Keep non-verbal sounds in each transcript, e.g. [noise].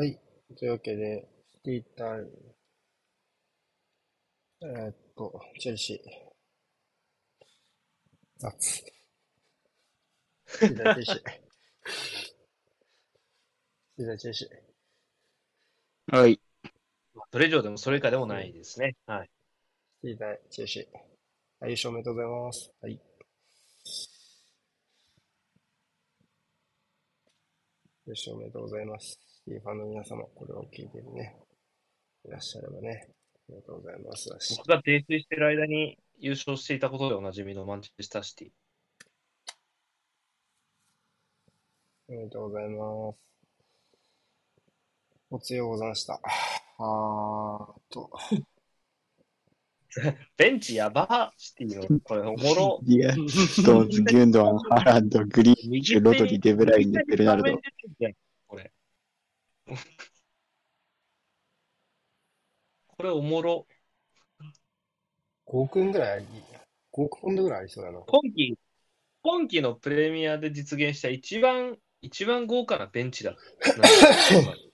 はい。というわけで、シティ対、えーっと、チェルシー。雑。シティ対チェルシー。シティ対チェルシー。はい。それ以上でもそれ以下でもないですね。はい。シティ対チェルシー。はい、優勝おめでとうございます。はい。優勝おめでとうございます。シティファンの皆様、これを聞いてるね。いらっしゃればね。ありがとうございます。僕が泥酔してる間に優勝していたことでおなじみのマンチェスターシティ。おめでとうございます。お強うございました。あーっと、[laughs] ベンチやばシティの、これおもろ。ディア、ストーンズ、ギュンドアン、ハランド、グリーリッシュ、ロドリ、デブライネ、ベルナルド。。[laughs] これ。おもろ。5億円ぐらいあり、5億ポンドぐらいありそうだな。今季、今季のプレミアで実現した一番、一番豪華なベンチだ。[laughs]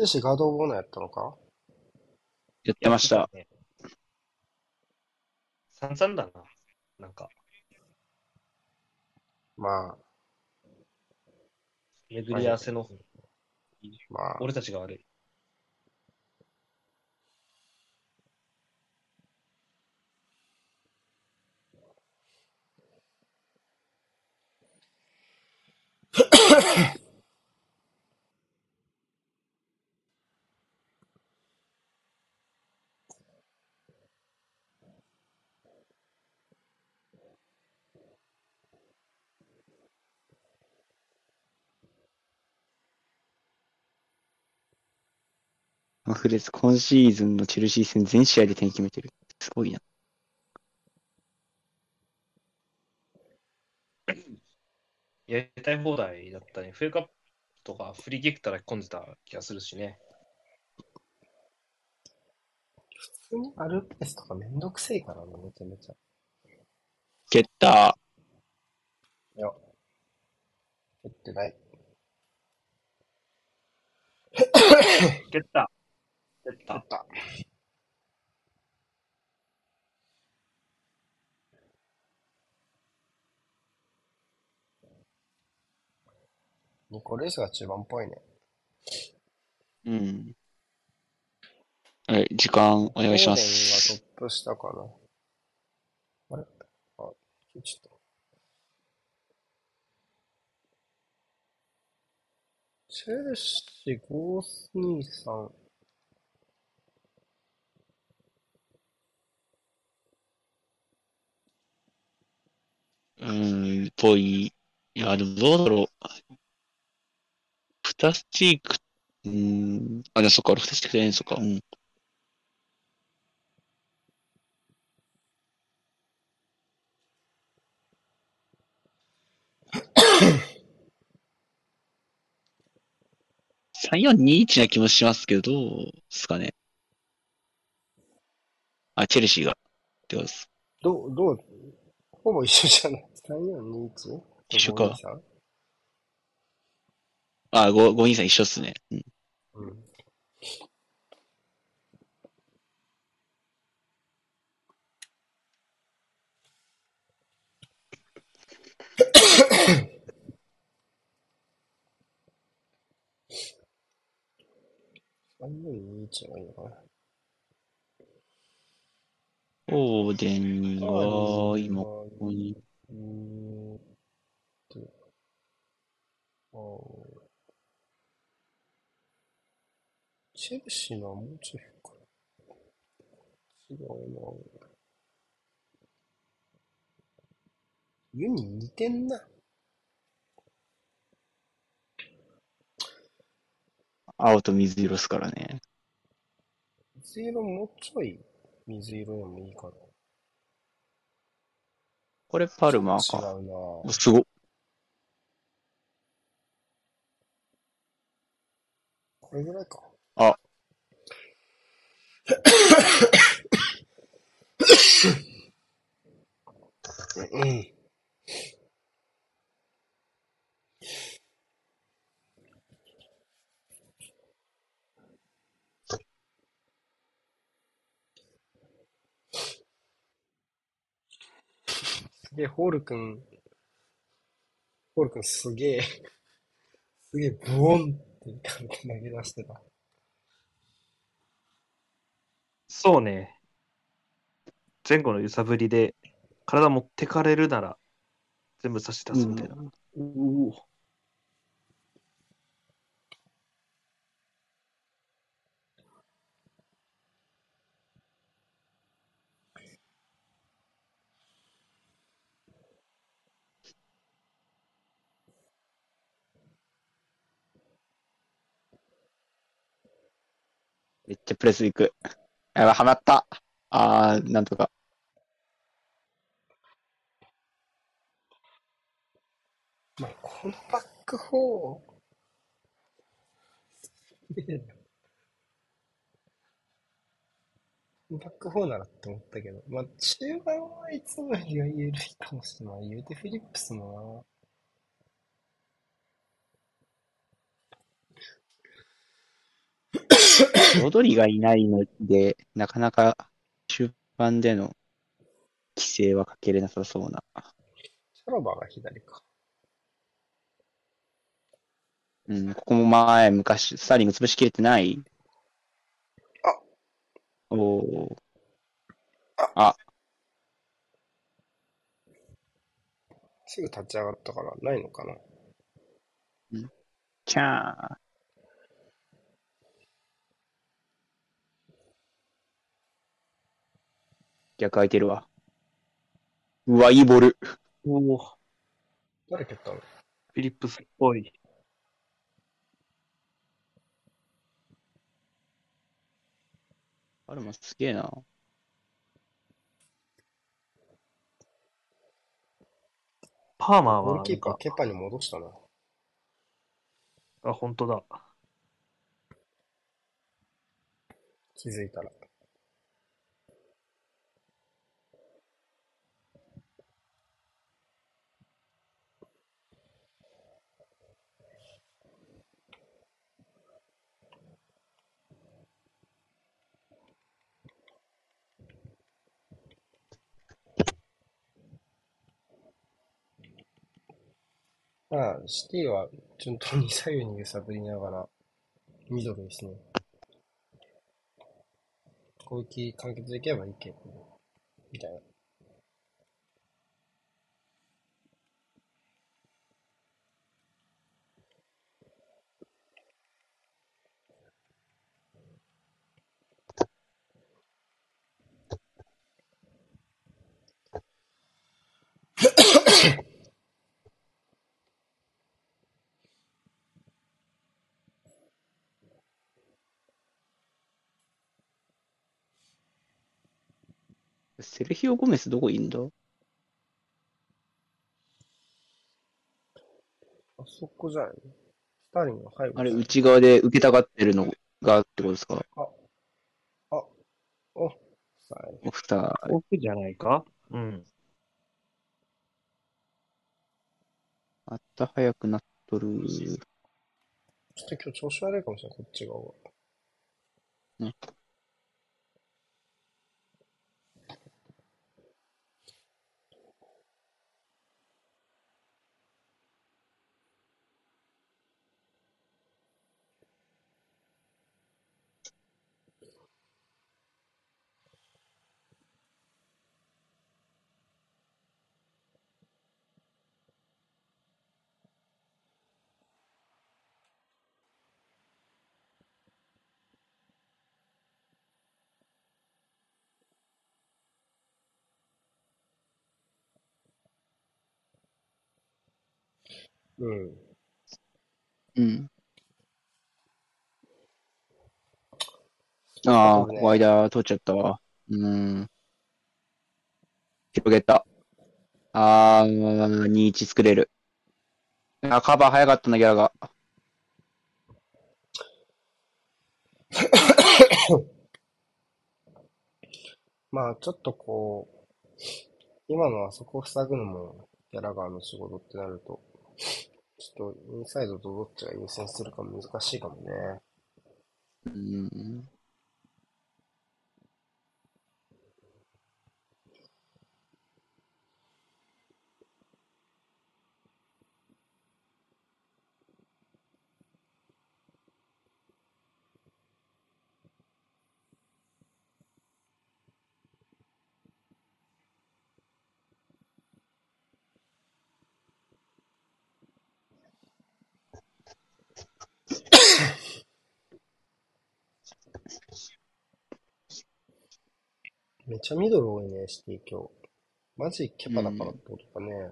チェルシーガードオブオナーやったのか？やってました。。散々だな。なんか、まあ、巡り合わせの、まあ、俺たちが悪い。[laughs] マフレス、今シーズンのチェルシー戦全試合で点決めてる。すごいな。やりたい放題だったね。フェイクアップとかフリーキックから込んでた気がするしね。普通にアルペースとかめんどくせえからな、めちゃめちゃ。蹴った。いや、蹴ってない。蹴った。蹴った蹴。った。ニコレースが中盤っぽいね。うん。はい、時間お願いします。がトップ下かな。あれ？あ、ちゃった。チェルシー523。うーん、ぽい。いや、でもどうだろう。フタスチーク、うーん。あ、でもそっか、俺フタスチークじゃないんそっか。うん。3421な気もしますけど、どうですかね。あ、チェルシーが。ってことです。どう、どう、ほぼ一緒じゃない ?3421? 一緒か523あ、5、523一緒っすね。うん。うん。3421がいいのかな？オーデンが、今、ここに、えーっと、あチェルシーのはもうちょいか。違うな。ユに似てんな。青と水色っすからね。水色もうちょい水色でもいいかな。これパルマーか。違うなおすごっ。これぐらいか。あ。うん。すげえ、ホールくん、ホールくんすげえ、すげえ、ブオンって投げ出してた。そうね。前後の揺さぶりで、体持ってかれるなら、全部差し出すみたいな。うおめっちゃプレスいく。やばい、はまった。あー、なんとか。まあ、このバックフォー。バックフォーならって思ったけど、まあ、中盤はいつもよりは緩いかもしれない。言うてフィリップスもロドリがいないので、なかなか終盤での規制はかけれなさそうな。な、シャロバが左か。うん、ここも前、昔、スターリング潰しきれてない？あおー。すぐ立ち上がったから、ないのかな。キャー。逆空いてるわ。うわ、いいボール。おフ誰蹴ったの？ィリップスっぽい。あれもすげえな。パーマーゴールキーパー、ケパに戻したな。あ、本当だ。気づいたら。まあ、シティは順当に左右に揺さぶりながら、ミドルですね。攻撃完結できればいいけど、みたいな。[laughs] セルヒオ・ゴメスどこいんだ？あそこじゃないの？スターリングが入るあれ、内側で受けたがってるのがってことですか？お、さあ、オフター。奥じゃないか？うん。また早くなっとる。ちょっと今日調子悪いかもしれない、こっち側が。ねうん。うん。ああ、ねここ間取っちゃったわ。うん。広げた。あー、2-1作れる。あ、カバー早かったな、ギャラが。[coughs] まあ、ちょっとこう、今のはそこを塞ぐのも、ギャラガーの仕事ってなると、ちょっとインサイドとどっちが優先するか難しいかもね。うん。めっちゃミドル多いね、シティ今日。マジケパだからってことかね。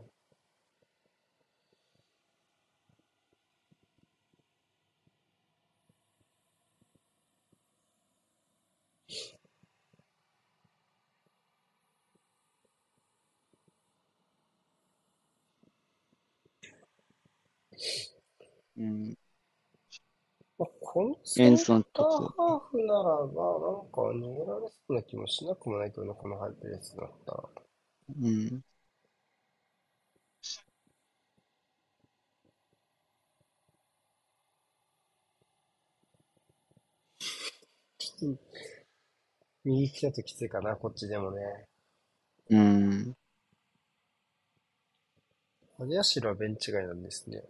うん。まあ、このセエンターハーフならば、なんか逃げられそうな気もしなくもないけどね、このハイペースだったら。うん。右利きだときついかな、こっちでもね。うん。アジアシルはベンチ外なんですね。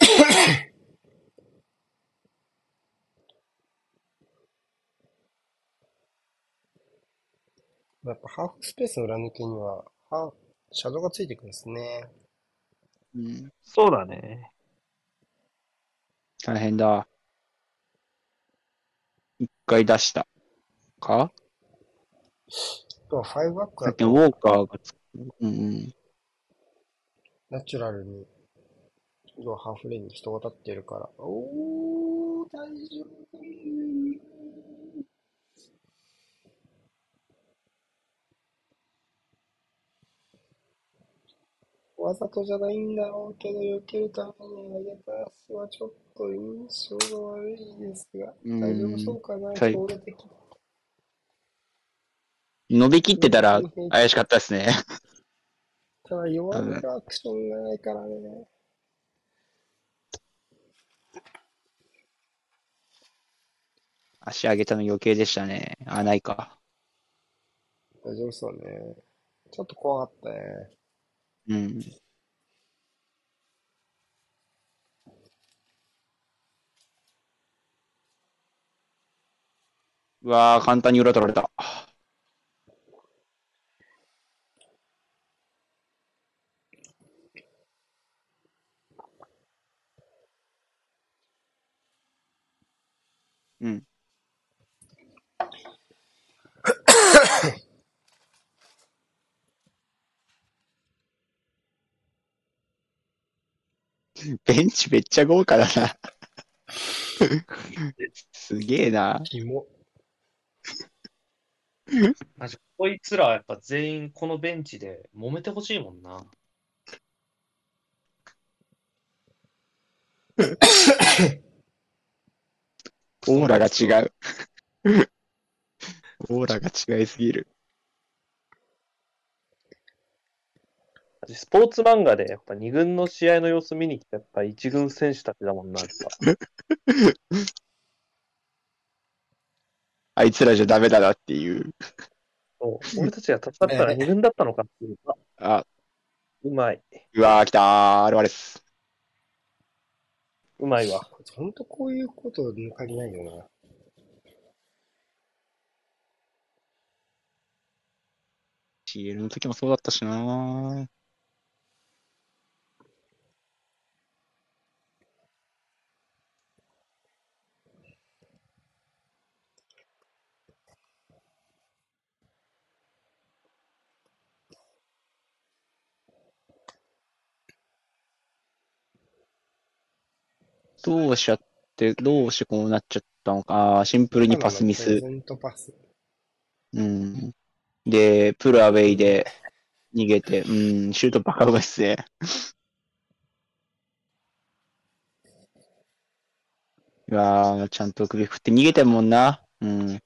[coughs] やっぱハーフスペースの裏抜けには、ハーシャドウがついてくるんですね。うん。そうだね。大変だ。一回出した。か？とは5バックだとさっきのウォーカーがつく。うんうん。ナチュラルに、要はハーフレーンに人が立ってるから。おー、大丈夫。わざとじゃないんだろうけど、避けるために上げた足はちょっと印象が悪いですが、うん大丈夫そうかな、はい。伸びきってたら怪しかったですね。ただ弱めるアクションがないからね。足上げたの余計でしたね。あ、ないか。大丈夫そうね。ちょっと怖かったね。うん。うわー、簡単に裏取られた。うん。ベンチめっちゃ豪華だな。すげえな。キモ。マジこいつらはやっぱ全員このベンチで揉めてほしいもんな。[laughs] オーラが違う。[laughs] オーラが違いすぎる。スポーツ漫画でやっぱ二軍の試合の様子見に来たやっぱ一軍選手たちだもんな、やっぱ。[laughs] あいつらじゃダメだなっていう。そう俺たちが戦ったら二軍だったのかっていう。ああ、うまい。うわー、来たー。アルバレス。うまいわ。ほんとこういうこと抜かりないよな。CL の時もそうだったしなどうしちゃって、どうしてこうなっちゃったのか。シンプルにパスミスパス。うん。で、プルアウェイで逃げて、うん、シュートバカうまいっすね。うわー、ちゃんと首振って逃げてんもんな。うん。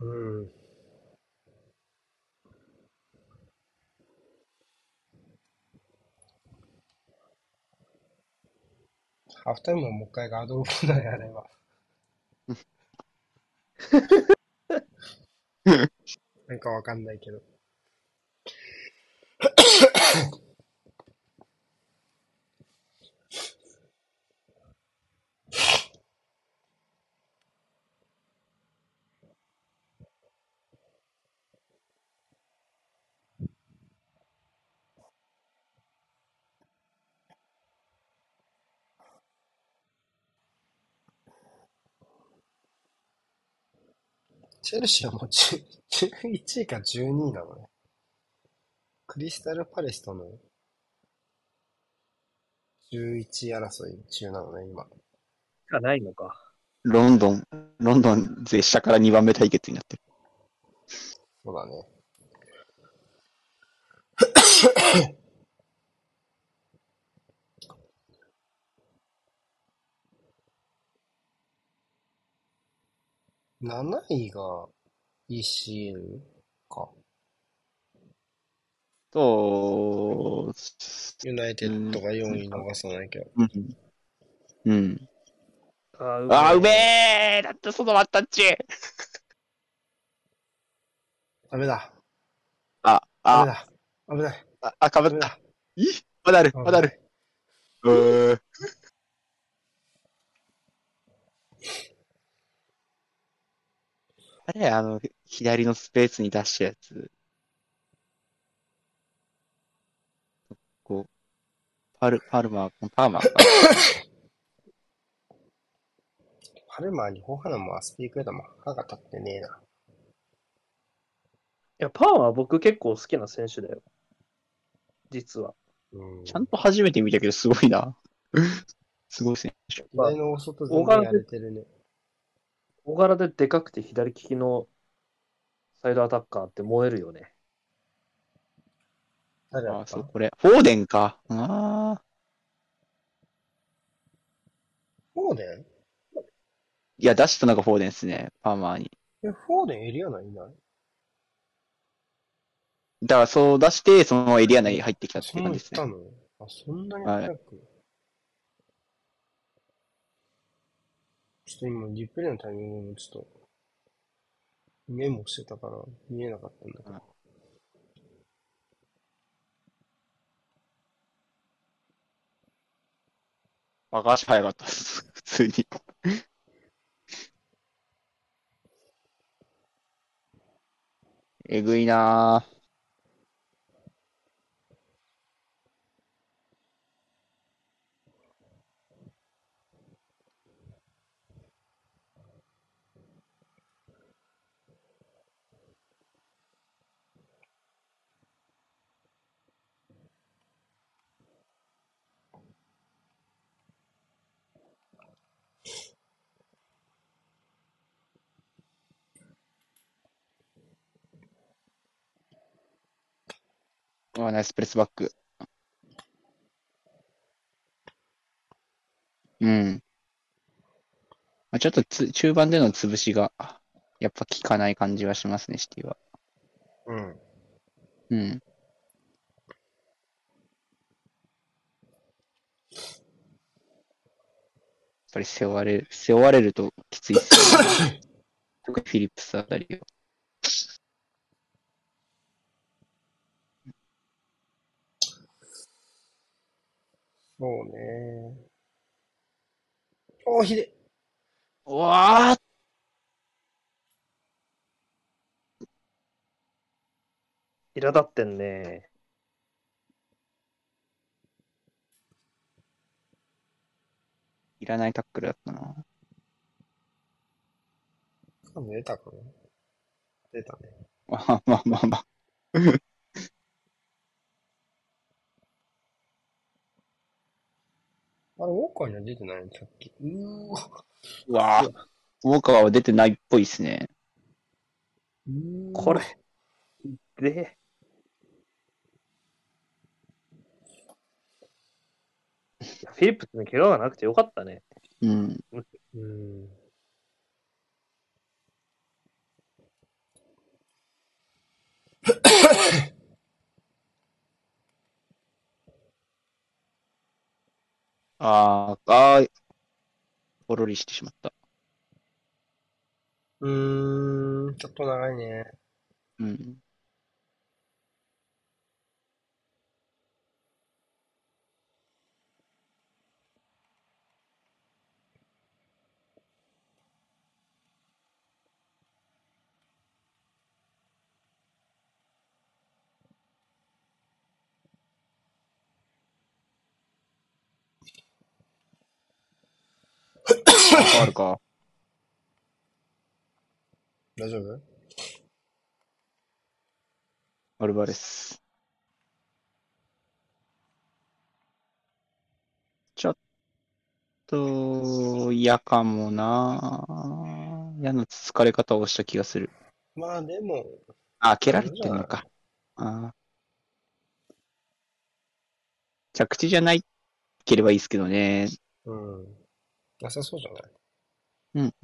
うん。ハーフタイムももう一回ガードオーだよ、あれは。なんかわかんないけど。チェルシーはもう10 11位か12位なのね。クリスタルパレスとの11位争い中なのね、今。がないのか。ロンドン、ロンドン勢下から2番目対決になってる。そうだね。7位が ECL か。と、ユナイテッドが4位逃さないけど。うん。うん。あーあー、うめえだってそのワンタッチダメだ。あ、あ、ダメだ。危ない。あ、あ、かぶった。いまだある、まだある。うーあれ、あの、左のスペースに出したやつ。こう、パル、パルマー、パーマーか。[coughs] パルマーにホハナもアスピークだもん。歯が立ってねえな。いや、パンは僕結構好きな選手だよ。実は。うん。ちゃんと初めて見たけど、すごいな。[laughs] すごい選手。左の大外全部やれてるね。小柄ででかくて左利きのサイドアタッカーって燃えるよね。あ、誰だった？そう、これ。フォーデンか。ああ。フォーデン？いや、出したのがフォーデンですね。パーマーに。え、フォーデンエリア内い？ない？だから、そう出して、そのエリア内に入ってきたってそんないう感じですね。行ったの？あ、そんなに早く。ちょっと今、リプレイのタイミングもちょっと、メモしてたから見えなかったんだけど。バカ足早かったです。普通に。えぐいなぁ。あ、ナイスプレスバック。うん。まあ、ちょっとつ中盤での潰しが、やっぱ効かない感じはしますね、シティは。うん。うん。やっぱり背負われる、背負われるときついっすよね。[laughs] 特にフィリップスあたりは。そうね。おー、ひで。うわー苛立ってんね。らないタックルだったな。出たかな出たね。あまあまあまあ。あれ、ウォーカーには出てないんさっき。うーわ。うわぁ。ウォーカーは出てないっぽいですね。これ。で、いやフィリップスに怪我がなくてよかったね。うん。うん。あー、あー、ポロリしてしまった。うーん、ちょっと長いね。うん。変わるか。大丈夫？アルバレス。ちょっと嫌かもな。嫌なつつかれ方をした気がする。まあでも、あ、蹴られてんのか。あー着地じゃないければいいですけどね。うん。なさそうじゃないうん。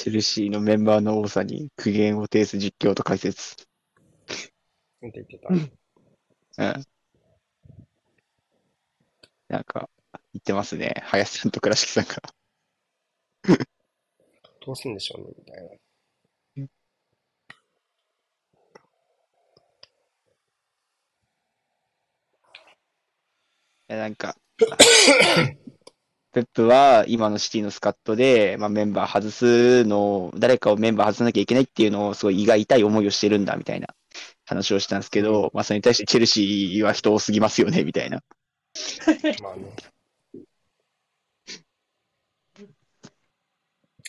チェルシーのメンバーの多さに苦言を呈す実況と解説。なんて言ってたうん。なんか、言ってますね。林さんと倉敷さんが。どうすんでしょうね、みたいな。なんか、ペップは今のシティのスカットで、まあ、メンバー外すのを、誰かをメンバー外さなきゃいけないっていうのをすごい胃が痛い思いをしてるんだみたいな話をしたんですけど、まあそれに対してチェルシーは人多すぎますよねみたいな。[laughs] まあね。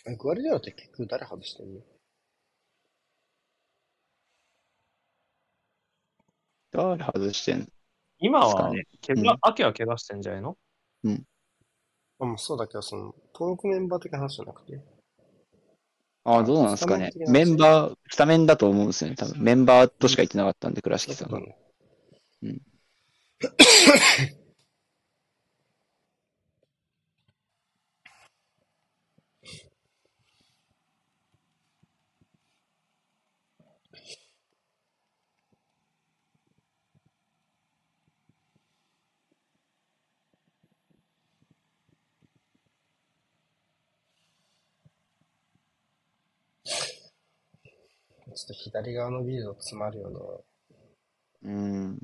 えグアルディオラって結局誰外してんの？誰外してん？今はね、怪我、秋は怪我してんじゃないの？あ、もうそうだけど、その、登録メンバー的な話じゃなくて。ああ、どうなんですかねメンバー、スタメンだと思うんですよね。多分メンバーとしか言ってなかったんで、倉敷さん。うん。[laughs] ちょっと左側のビルド詰まるよね。うん。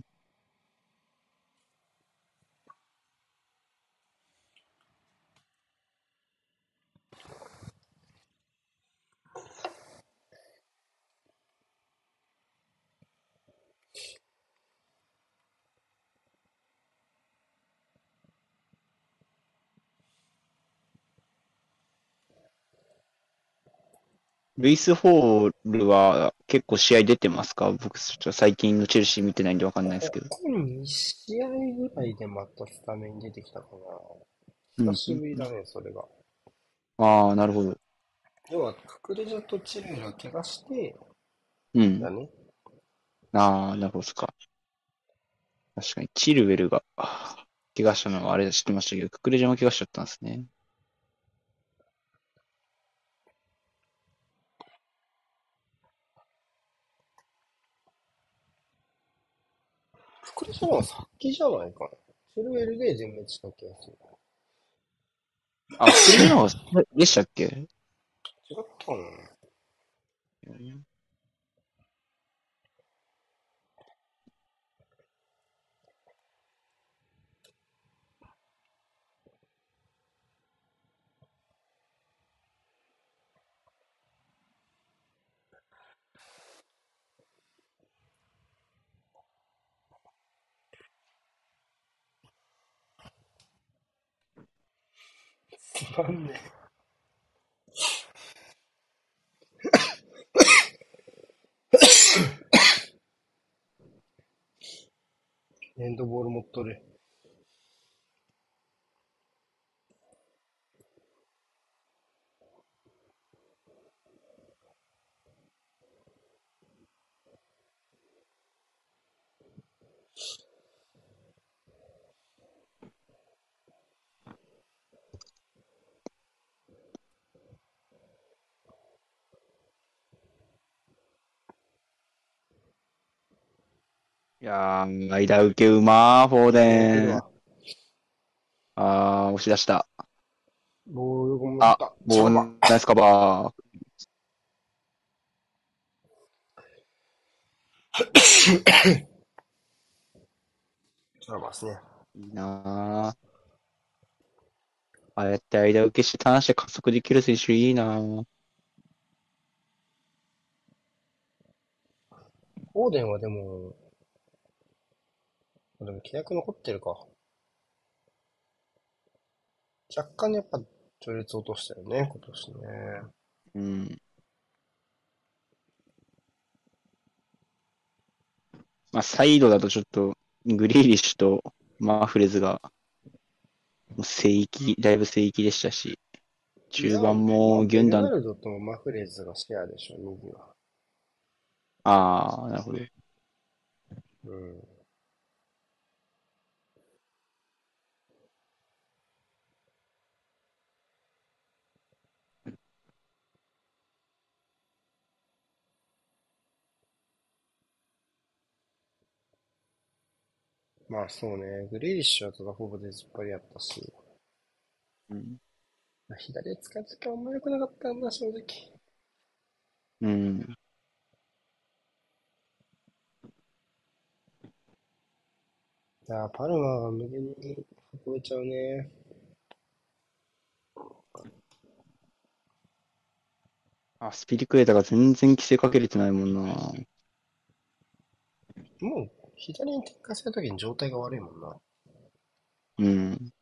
ルイス・ホールは結構試合出てますか？僕、ちょっと最近のチェルシー見てないんでわかんないですけど。ここ2試合ぐらいでまたスタメンに出てきたかうんな。久しぶりだね、それが。ああ、なるほど。要は、ククレジャとチルが怪我して、うん。だね。ああ、なるほどっすか。確かに、チルウェルが、怪我したのはあれ知ってましたけど、ククレジャも怪我しちゃったんですね。ククレジャはさっきじゃないかな。チルウェルで全滅した気がする。あ、それのでしたっけ？違ったかなつまんねえ。[coughs] エンドボール持っとる。いやー、間受けうまー、フォーデン。あー、押し出した。ボールが持った。ボーナイスカバすね。いいなー。ああやって間受けしてターンして加速できる選手いいなー。オーデンはでも、でも契約残ってるか。若干やっぱ序列落としたよね、今年ね。うん。まあ、サイドだとちょっと、グリーリッシュとマーフレズが、もう聖域、だいぶ聖域でしたし、中盤もギュンダン、ベルドとマフレーズがシェアでしょ、右は。ああ、なるほど。うん。まあそうね、グリーリッシュはただほぼ出ずっぱりやったし、うん。まあ左使うときはあんま良くなかったんだ、正直。うん。いやー、パルマーが無限に運べちゃうね。あ、スピリクエータが全然規制かけれてないもんな。もう、左に転換するときに状態が悪いもんな。うん。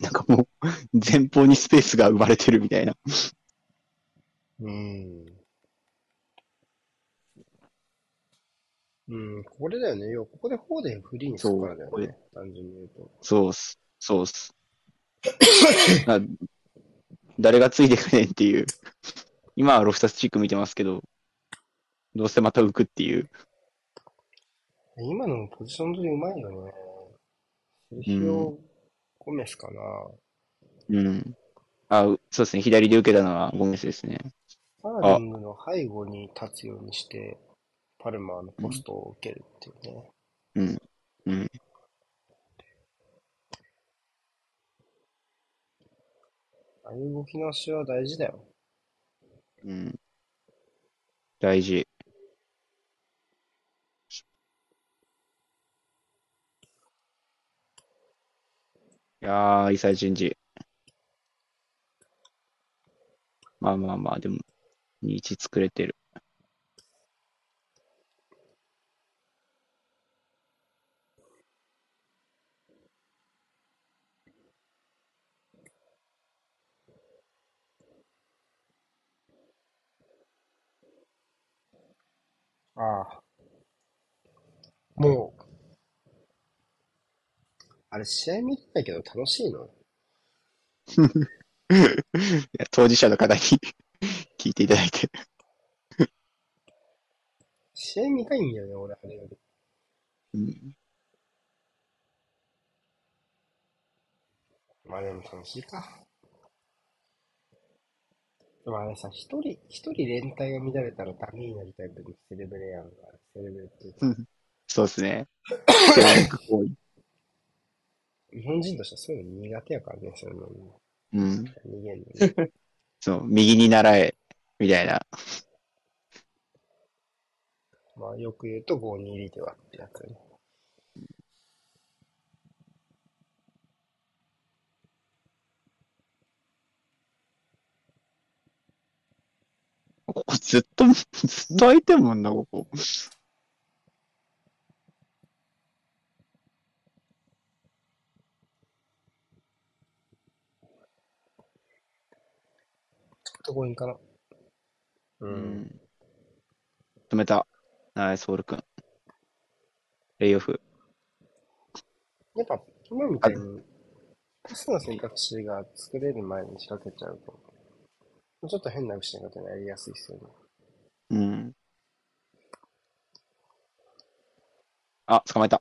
なんかもう、前方にスペースが生まれてるみたいな。うん。うん、これだよね。要はここでフォーデンフリーにするからだよね。単純に言うと。そうっす。そうっす。あ誰がついてくねんっていう。今はロフタスチック見てますけど、どうせまた浮くっていう。今のポジション取りうまいよね。セルヒオ・ゴメスかな。うん。あ、うそうですね。左で受けたのはゴメスですね。サーリングの背後に立つようにして、パルマーのポストを受けるっていうね。うん。うん。ああいう動きのしは大事だよ。うん。大事。いやー、イサイチェンジ。まあまあまあ、でも、2-1作れてる。ああ。もう、あれ試合見てないけど楽しいの？[laughs] いや当事者の方に [laughs] 聞いていただいて。試合見たいんだよね、俺、あれより。うんまあでも楽しいか。でもあれさ、一人、一人連帯が乱れたらダメになるタイプのセレブレアンが、セレブレっていうかそうですね。[laughs] 日本人としてはそういうの苦手やからね、そういうの。うん。逃げんのに。[laughs] そう、右に習え、みたいな。[laughs] まあ、よく言うと5に入りではってやつね。ここずっと、[laughs] ずっと空いてんもんな、ここ。ちょっと強引かな。う。うんん。止めた。ナイス、ホール君。レイオフ。やっぱ、今みたいに、パスの選択肢が作れる前に仕掛けちゃうと、ちょっと変な失い方になりやすいですよね。うん。あ、捕まえた。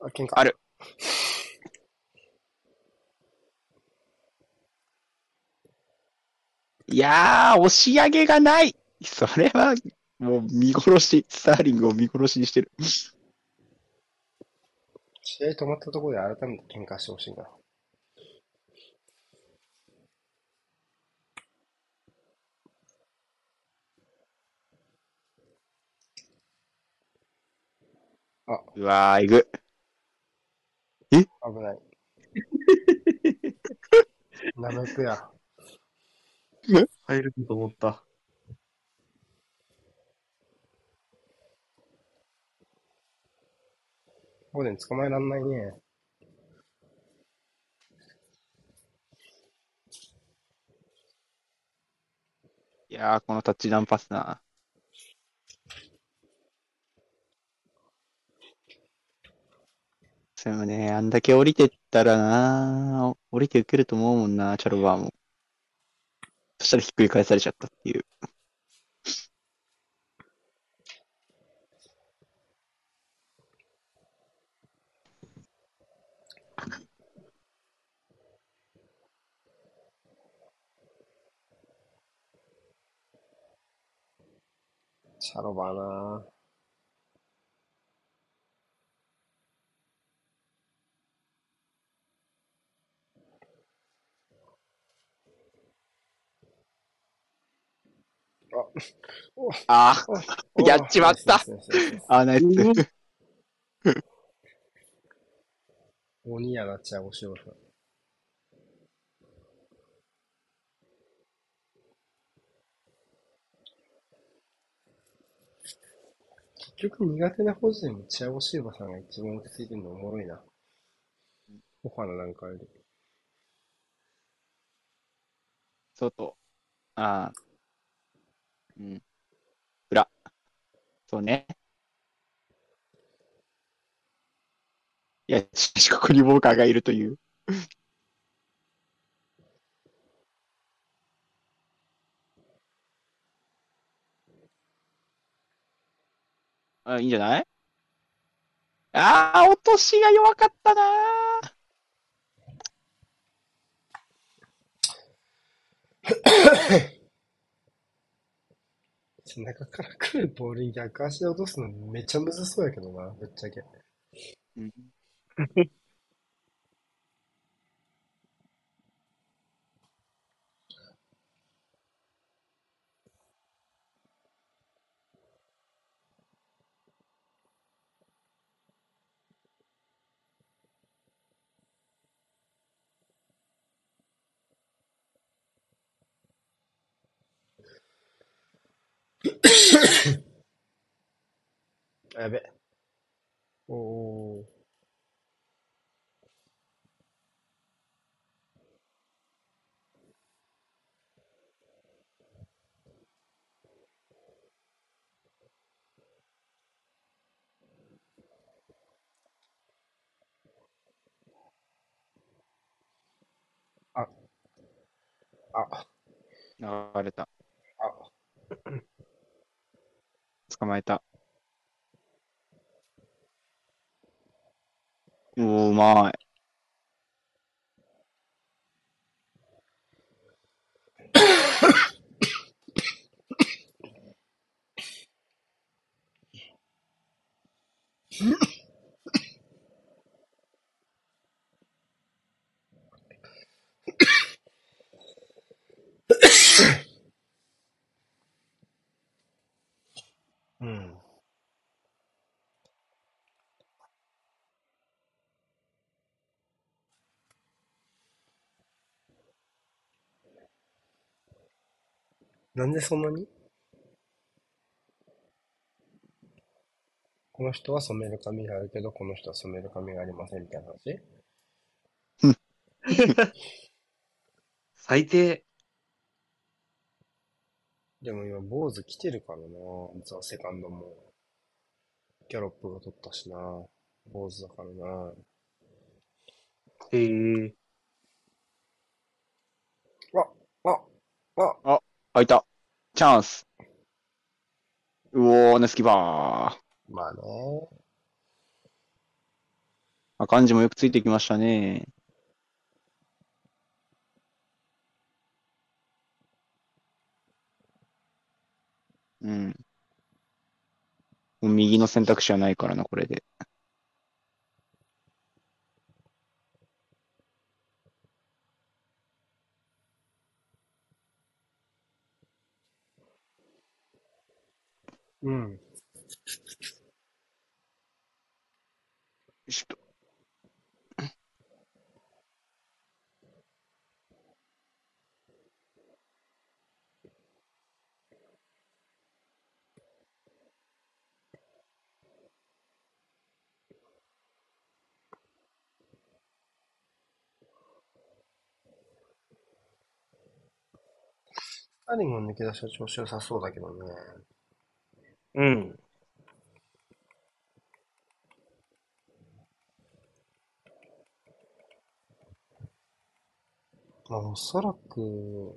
あ、喧嘩。ある。いやー、押し上げがないそれは、もう見殺し、スターリングを見殺しにしてる。試合止まったところで改めて喧嘩してほしいな。うわー、えぐ。危ない。[laughs] なめくや。[laughs] 入ると思った。ボーデン捕まえらんないね。いやー、このタッチダウンパスな。でもね、あんだけ降りてったらな、降りて受けると思うもんな、チャロバーも。そしたらひっくり返されちゃったっていう。シャロバーなああー、やっちまったあー、ナイス。鬼やな、チアゴシオさん。結局苦手なポジションもチアゴシーバさんが一番落ち着いてるのおもろいな。オファーの段階で。外。ああ。うん。裏。そうね。いや、しかしここにウォーカーがいるという。[laughs] あ、いいんじゃない？ああ、落としが弱かったなー。[laughs] 背中から来るボールに逆足で落とすのめっちゃむずそうやけどな、ぶっちゃけ。うん [laughs] あ [coughs] やべ。おー。あ、あ、流れた。あ、捕まえた。おー、うまい。[laughs] うん。なんでそんなに？この人は染める髪があるけど、この人は染める髪がありませんみたいな話？[laughs] [laughs] 最低。でも今、坊主来てるからな。実はセカンドも。ギャロップが取ったしな。坊主だからな。へえ。あ、開いた。チャンス。うおー、ナスキバー。まあね。あ、漢字もよくついてきましたね。うん。もう右の選択肢はないからな、これで。うん。ちょっと。スターリングの抜け出しは調子良さそうだけどね。うん。まあ、おそらく、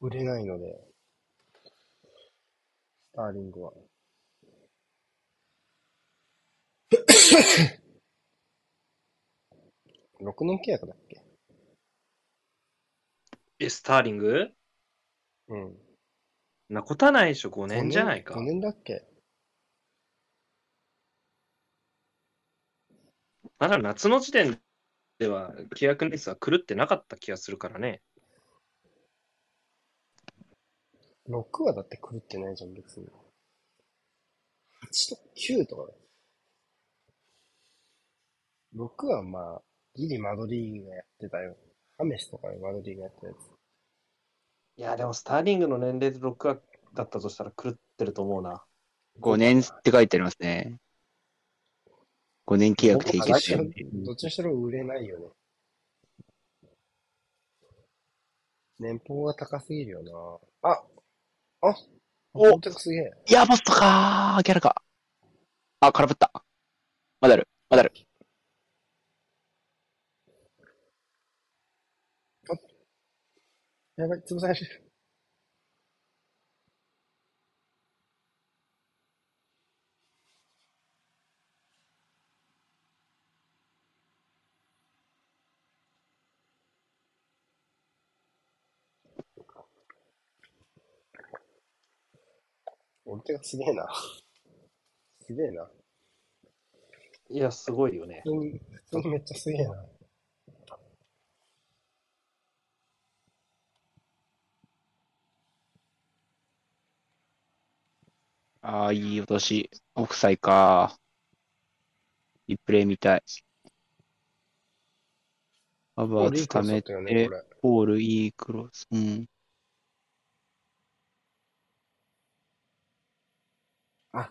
売れないので、スターリングは。[coughs] 6年契約だっけ？え、スターリング？うん。なことはないでしょ、5年じゃないか5。年だっけ？まだ夏の時点では契約年数は狂ってなかった気がするからね。?6 はだって狂ってないじゃん、別に。8と9とかだよ。6はまあ、ギリマドリーがやってたよ。ハメスとかでマドリーがやったやつ。いや、でもスターリングの年齢で6話だったとしたら狂ってると思うな。5年って書いてありますね。5年契約締結して。どっちにしろ売れないよね。年俸が高すぎるよな。ああおすげえ。いや、ポストかー、ギャラか。あ、空振った。まだある、まだある。やばい、潰される。俺手がすげえな。すげえな。いや、すごいよね。普通に、普通にめっちゃすげえな。ああ、いい落とし。オフサイか。リプレイ見たい。ハバーリークツ貯めだったよね、て。ポール、いいクロス。うん。あ、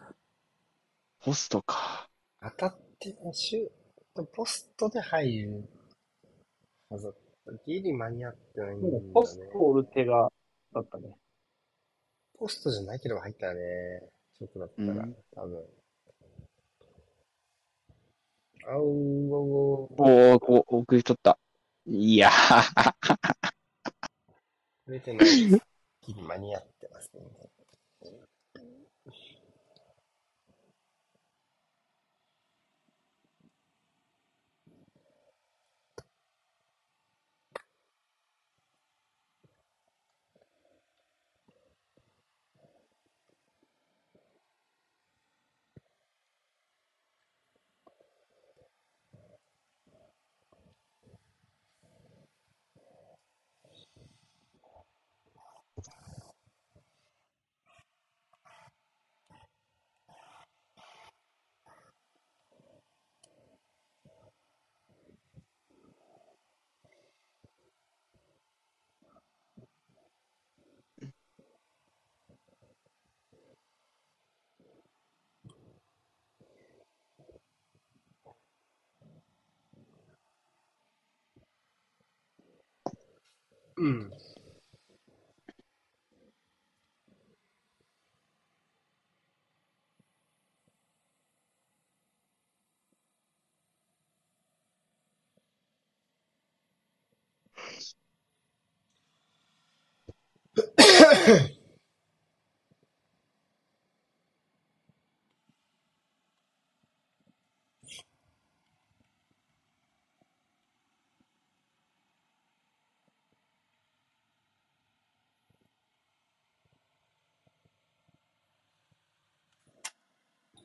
ポストか。当たって、シュート、ポストで入るはずだった。ギリ間に合ってないんだね。ポストを売る手がだったね。ポストじゃなければ入ったね。直だったら、うん多分。あうおおおー、こう、送り取った。いやー、[laughs] 触れてない間に合ってますね。う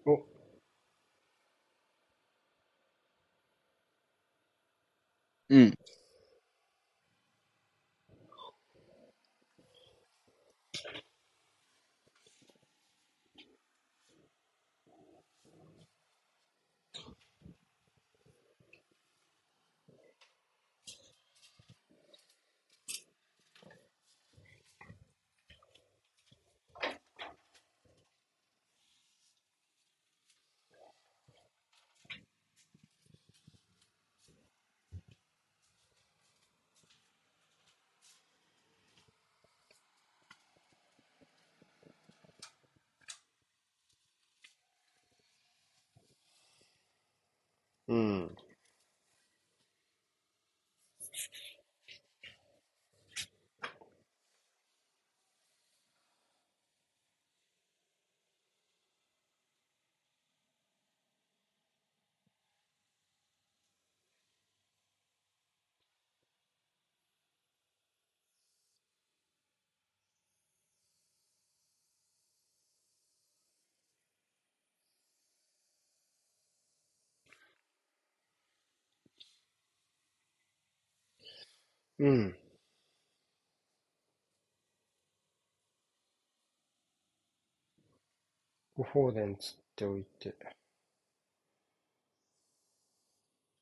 お、うん。うん。うん。ご放電つっておいて。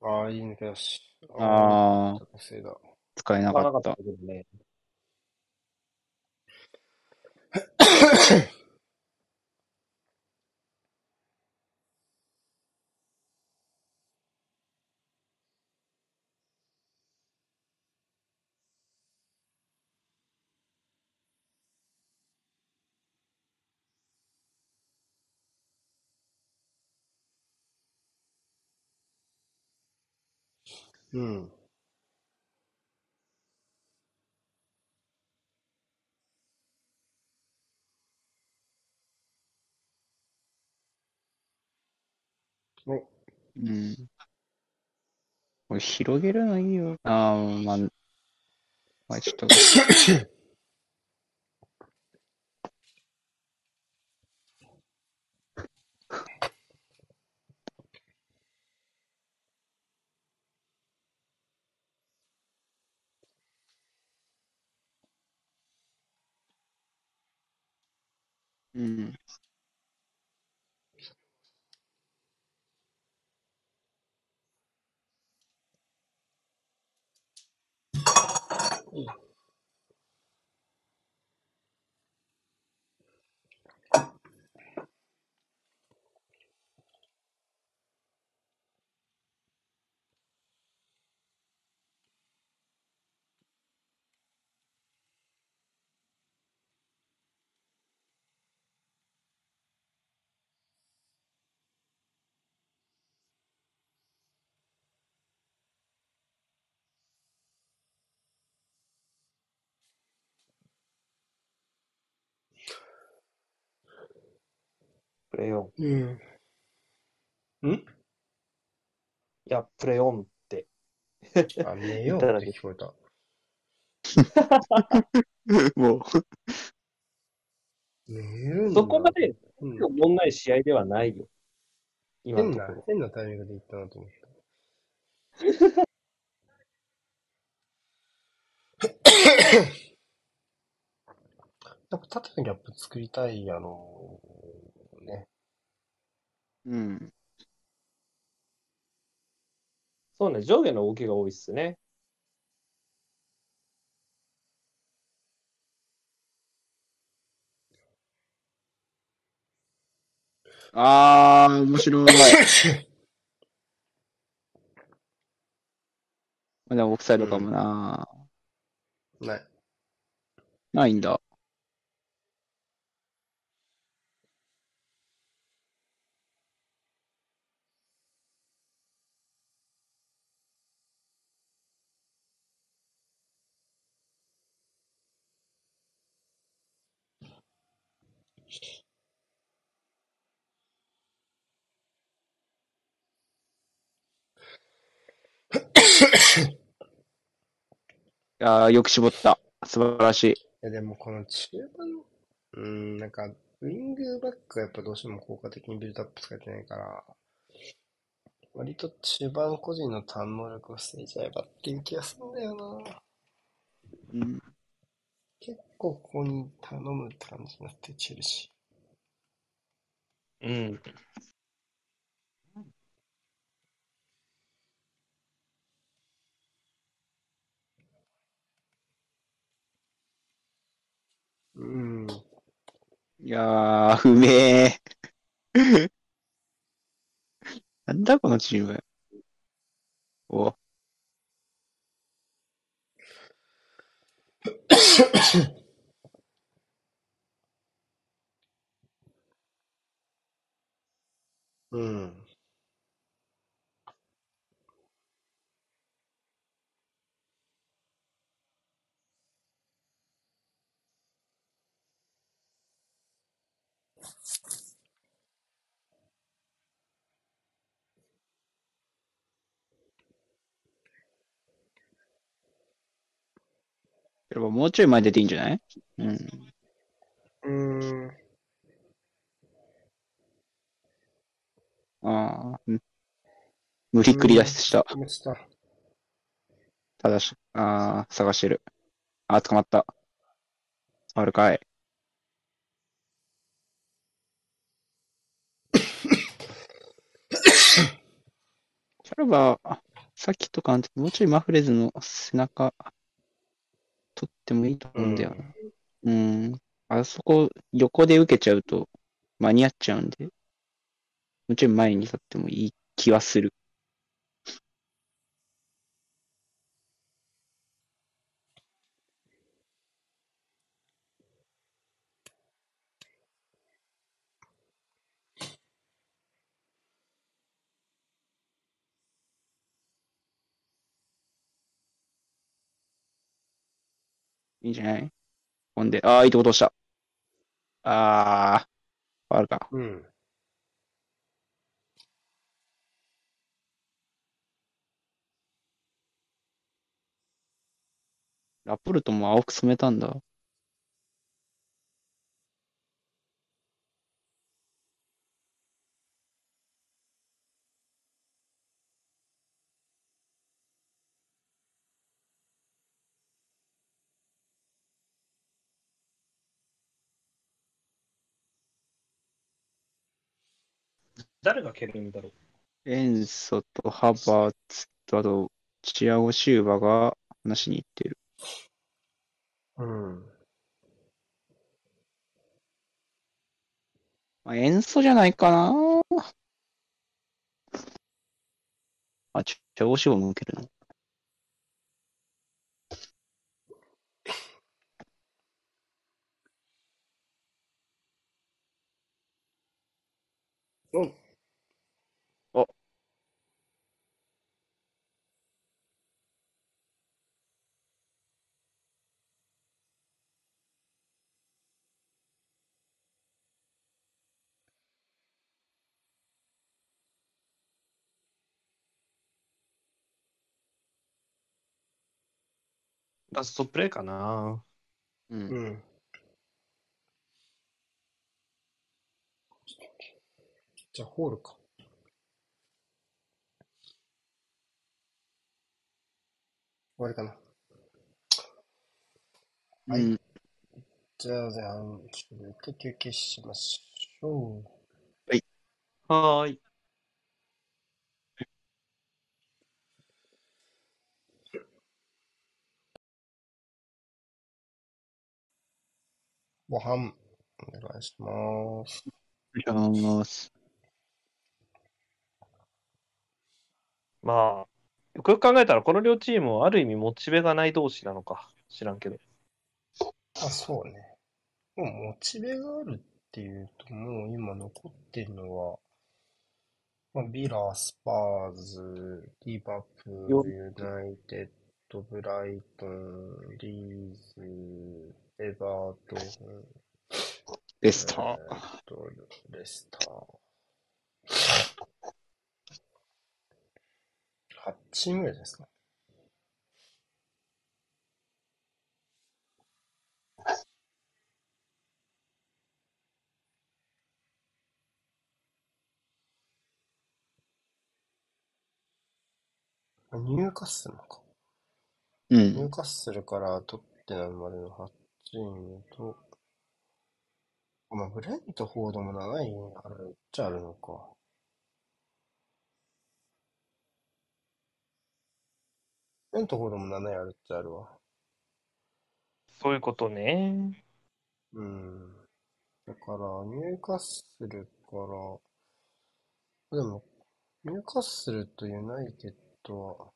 ああ、いい抜けだし。ああ、高性だ。使えなかった。けどね。うん。お、うん。これ広げるのいいよ。ああ、まあ、まあ、ちょっと、[laughs] うん。プレヨン。うん。ん？いや、プレヨンって。あ、寝ようって聞こえた。[laughs] もう、寝る。そこまでうん、おもんない試合ではないよ。今の変な変なタイミングで行ったなと思った。[laughs] なんか縦のギャップ作りたい、あのね。うん。そうね、上下の動きが多いっすね。ああ、面白い。[laughs] まあでもオフサイドかもな。ない。ないんだ。いやーよく絞った。素晴らしい。いや、でもこの中盤、うーん、なんか、ウィングバックがやっぱどうしても効果的にビルドアップされてないから、割と中盤個人のターン能力を捨てちゃえばっていう気がするんだよな。うん、結構ここに頼むって感じになって、チェルシうん。うん。いやー、うめえ。[laughs] なんだこのチーム。お、うん。やっぱもうちょい前出ていいんじゃない？うん。うーん。ああ、うん無理くり出した。気持ちた。ただし、ああ、探してる。あー、捕まった。あるかい？[laughs] チャルバー、さっきとかもうちょいマフレーズの背中、取ってもいいと思うんだよな。うん。あそこ、横で受けちゃうと間に合っちゃうんで、もうちょい前に立ってもいい気はする。いいんじゃない？ほんで、ああ、いいとこ通した。ああ、あるか。うん。ラプルトも青く染めたんだ。誰が蹴るんだろう？エンソとハバーツと、あと、チアゴ・シューバが話しに行ってる。うん。まあ、演奏じゃないかな。あ、チアゴ・シューバも受けるの？うん。ラストプレイかな。うん。うん。じゃあ、ホールか。終わりかな。はいうん。じゃあ、前半、ちょっと休憩しましょはーい。ご飯、お願いします。お願いします。まあ、よくよく考えたら、この両チームはある意味モチベがない同士なのか。知らんけど。あ、そうね。もうモチベがあるっていうと、もう今残ってるのは、まあ、ビラ、スパーズ、リバプーよル、ユナイテッド、ブライトン、リーズ、エバートン、レスター。えーっと、レスター。8チームぐらいですか？あニューカッスルのか。うニューん。カッスルからトッテナムまでの8チームと、まあ、ブレントフォードも7位あるっちゃあるのか。ブレントフォードも7位あるっちゃあるわ。そういうことね。うん。だから、ニューカッスルから、でも、ニューカッスルとユナイテッドは、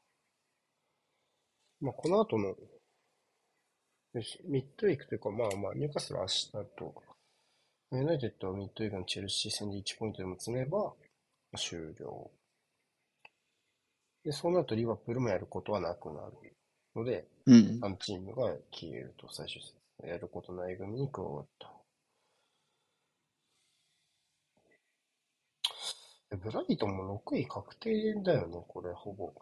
まあ、この後の、ミッドウィークというか、まあまあ、ニューカッスルは明日と、ユナイテッドはミッドウィークのチェルシー戦で1ポイントでも積めば、終了。で、そうなるとリバプールもやることはなくなるので、うん。3チームが消えると、最終節。やることない組に加わった。えブライトンも6位確定だよね、これ、ほぼ。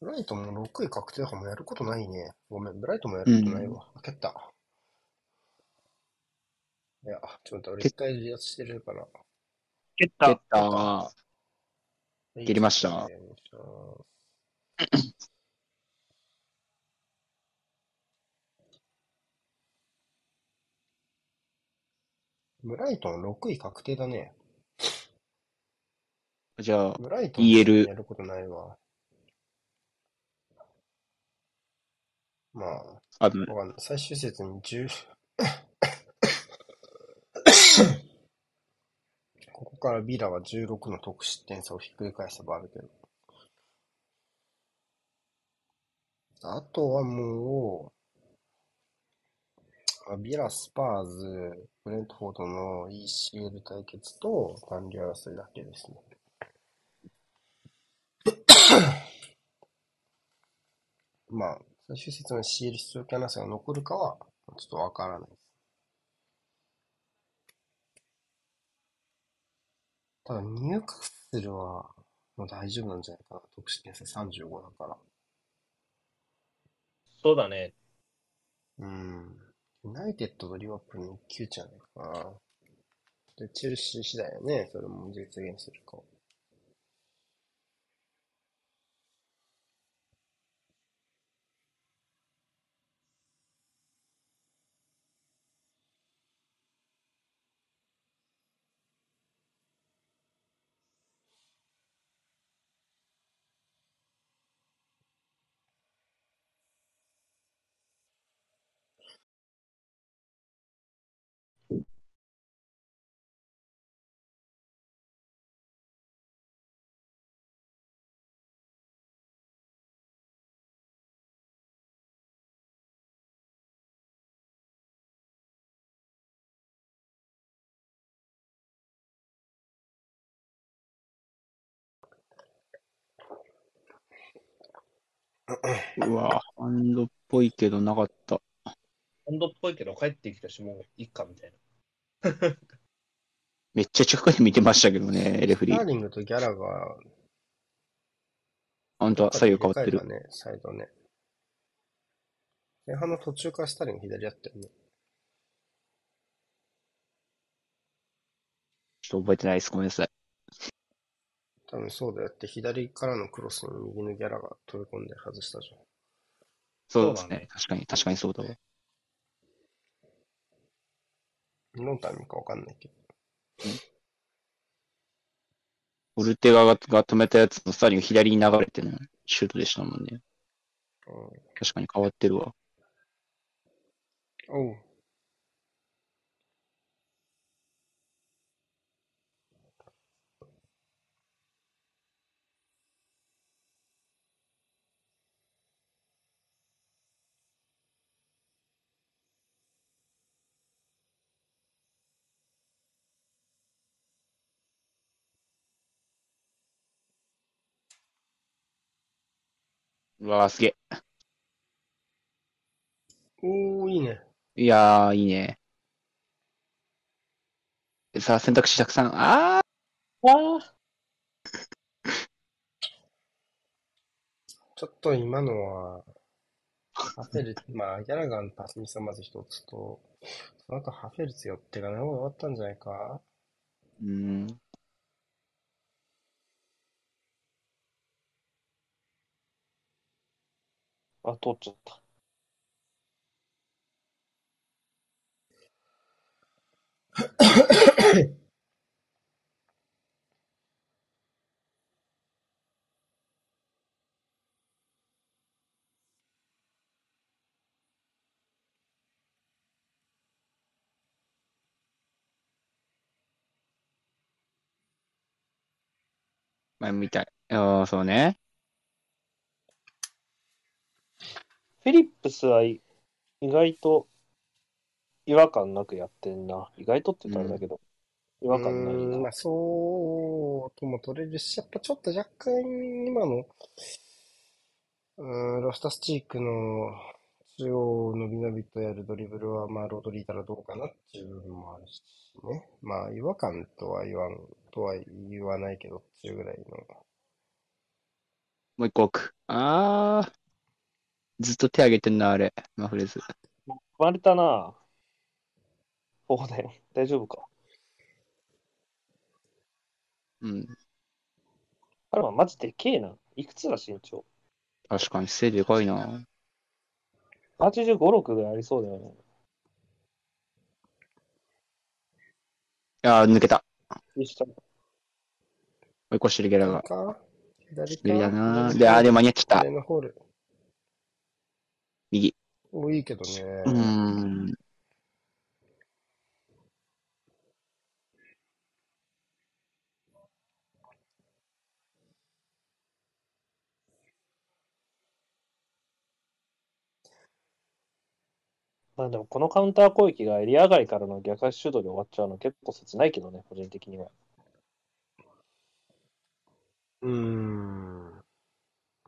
ブライトンも6位確定だからもうやることないね。ごめん、ブライトンもやることないわ。あ、蹴った。いや、ちょっと待って、俺一回離脱してるから。蹴っ蹴った。た。蹴りましたブライトン6位確定だね。じゃあ、ブライトン言えるやることないわ。まあ、あの、わかんない。最終節に10 [coughs] ここからビラは16の得失点差をひっくり返せばあるけど。あとはもう、あビラ、スパーズ、ブレントフォードの ECL 対決と残留争いだけですね。まあ、最終節の CL 出場権争いが残るかは、ちょっとわからないです。ただ、ニューカッスルは、もう大丈夫なんじゃないかな。得失点差35だから。そうだね。うん。ユナイテッドとリバプールの一騎打ちじゃないかな。で、チェルシー次第よね。それも実現するか。うわ、ハンドっぽいけどなかった。温度っぽいけど帰ってきたし、もういいかみたいな。[laughs] めっちゃ近くで見てましたけどね、レフリー。スターリングとギャラが、本当は左右変わってるね、サイドね。前半の途中からスターリング左やったよね。ちょっと覚えてないです。ごめんなさい。多分そうだよって、左からのクロスに右のギャラが飛び込んで外したじゃん。そうですね。ね確かに、確かにそうだわ。どのタイミングかわかんないけど。オルテガがが止めたやつのスターリング左に流れてのシュートでしたもんね。うん確かに変わってるわ。おう。うわーすげえ。おー、いいね。いやー、いいね。さあ、選択肢たくさん。あーあ [laughs] ちょっと今のは、ハフェル、[laughs] まあ、ギャラガンパスミスはまず一つと、その後ハフェルツ寄ってかない方が終わったんじゃないかうーん。あ、通っちゃった。まあ、みたい。ああ、そうね。フィリップスはい意外と違和感なくやってんな。意外とって言ったらあれだけど、違和感ないうな。ーん、まあ、そうとも取れるし、やっぱちょっと若干今の、うーん、ロフタスチークの中央伸び伸びとやるドリブルは、まあ、ロドリーたらどうかなっていう部分もあるしね。まあ、違和感とは言わん、とは言わないけどっていうぐらいの。もう一個奥。ああ。ずっと手挙げてんな、あれ。マフレーズ。割れたな。フォーデン。大丈夫か。うん。彼はマジでけえな。いくつだ身長。確かに、背でかいな。85、6ぐらいありそうだよね。ああ、抜けた。一緒追い越してるギャラが。か左か？左だな。左で、あー、でも間に合っちゃった。右。お、いいけどね。うーん。まあでもこのカウンター攻撃がエリア外からの逆足シュートで終わっちゃうの結構切ないけどね、個人的には。うーん。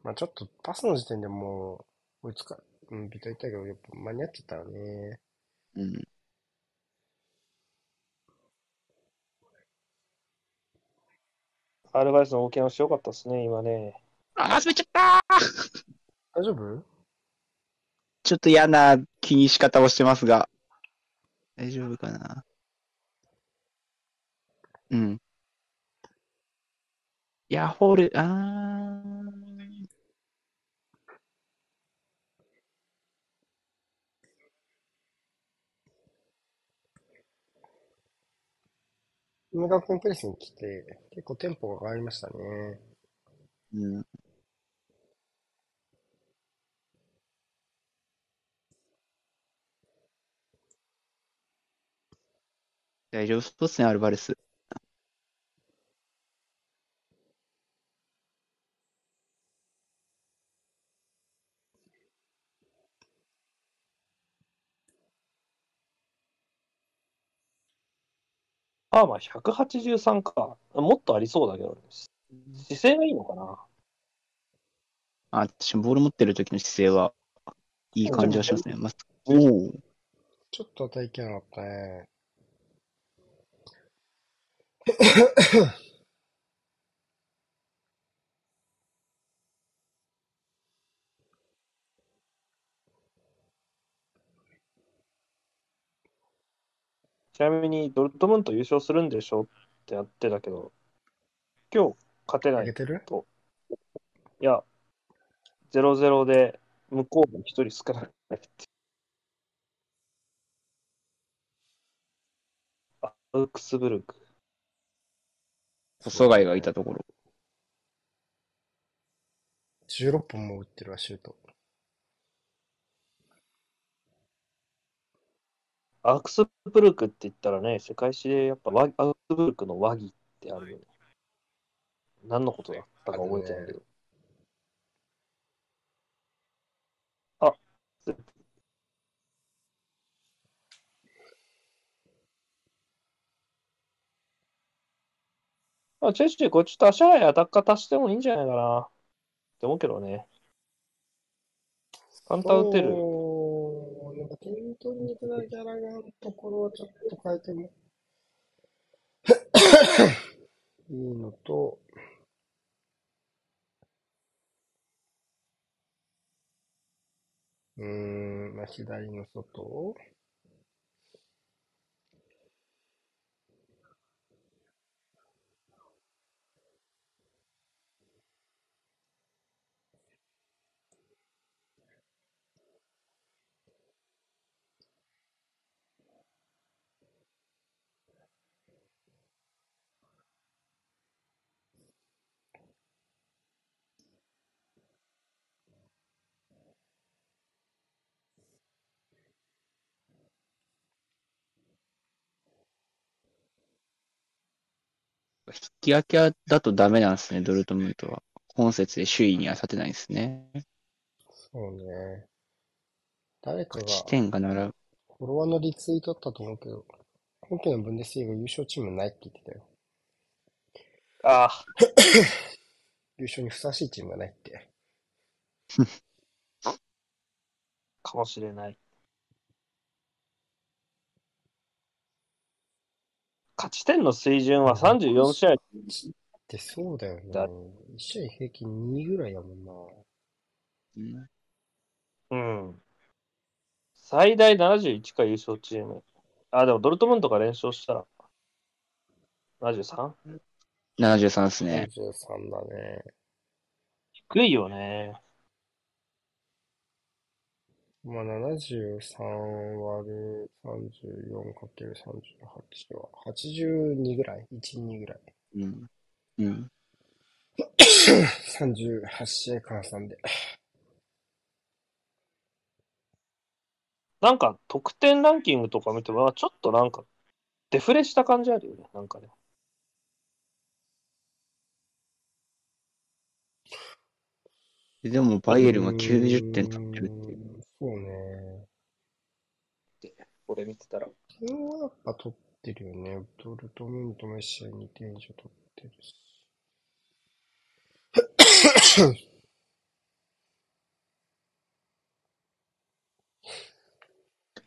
まあちょっとパスの時点でもう追いつか、うん、ビト言ったけど、やっぱ間に合っちゃったらね。うん。アルバイスの動き直し良かったですね、今ね。あー、滑っちゃった [laughs] 大丈夫？ちょっと嫌な気にし方をしてますが。大丈夫かな？うん。いや、ホール、あー。梅川君プレスに来て、結構テンポが変わりましたね。うん。大丈夫？そうですね、アルバレス。ああ、まあ183か。もっとありそうだけど、姿勢がいいのかな。あ、私もボール持ってる時の姿勢は、いい感じはしますね。まあ、おお。ちょっと体験なかったね。なみにドルトムント優勝するんでしょってやってたけど、今日勝てない。上げてる？いや、0-0で向こうが一人少ないって。アウクスブルク。細貝がいたところ。16本も打ってるわ、シュート。アウクスブルクって言ったらね、世界史でやっぱワアウクスブルクの和議ってあるよね。何のことだったか覚えてないけど。あ、あ、チェルシー、これちょっと足早いアタッカー足してもいいんじゃないかな。って思うけどね。カウンター打てる。本当、に行くギャラがのところはちょっと変えても [coughs] いいのと、うーん、まあ、左の外引き分けだとダメなんですね、ドルトムントは。今節で首位には立てないですね。そうね。誰かが、勝ち点が並ぶ。フォロワーのリツイートだったと思うけど、今季のブンデスリーガ優勝チームないって言ってたよ。ああ、[coughs] 優勝にふさわしいチームがないって。かもしれない。勝ち点の水準は34試合。ってそうだよねだ。1試合平均2ぐらいやもんな。うんうん。最大71か優勝チーム。あ、でもドルトムントが連勝したら 73? 73ですね。43だね。低いよね。まあ、73割る 34×38 は82ぐらい ?1、2ぐらい。うん。うん。38試合換算で。なんか得点ランキングとか見ても、ちょっとなんかデフレした感じあるよね。なんかね。でも、バイエルンは90点取ってるっていう。そうね。これ見てたら。点はやっぱ取ってるよね。ドルトムントも1試合2点以上取ってるし。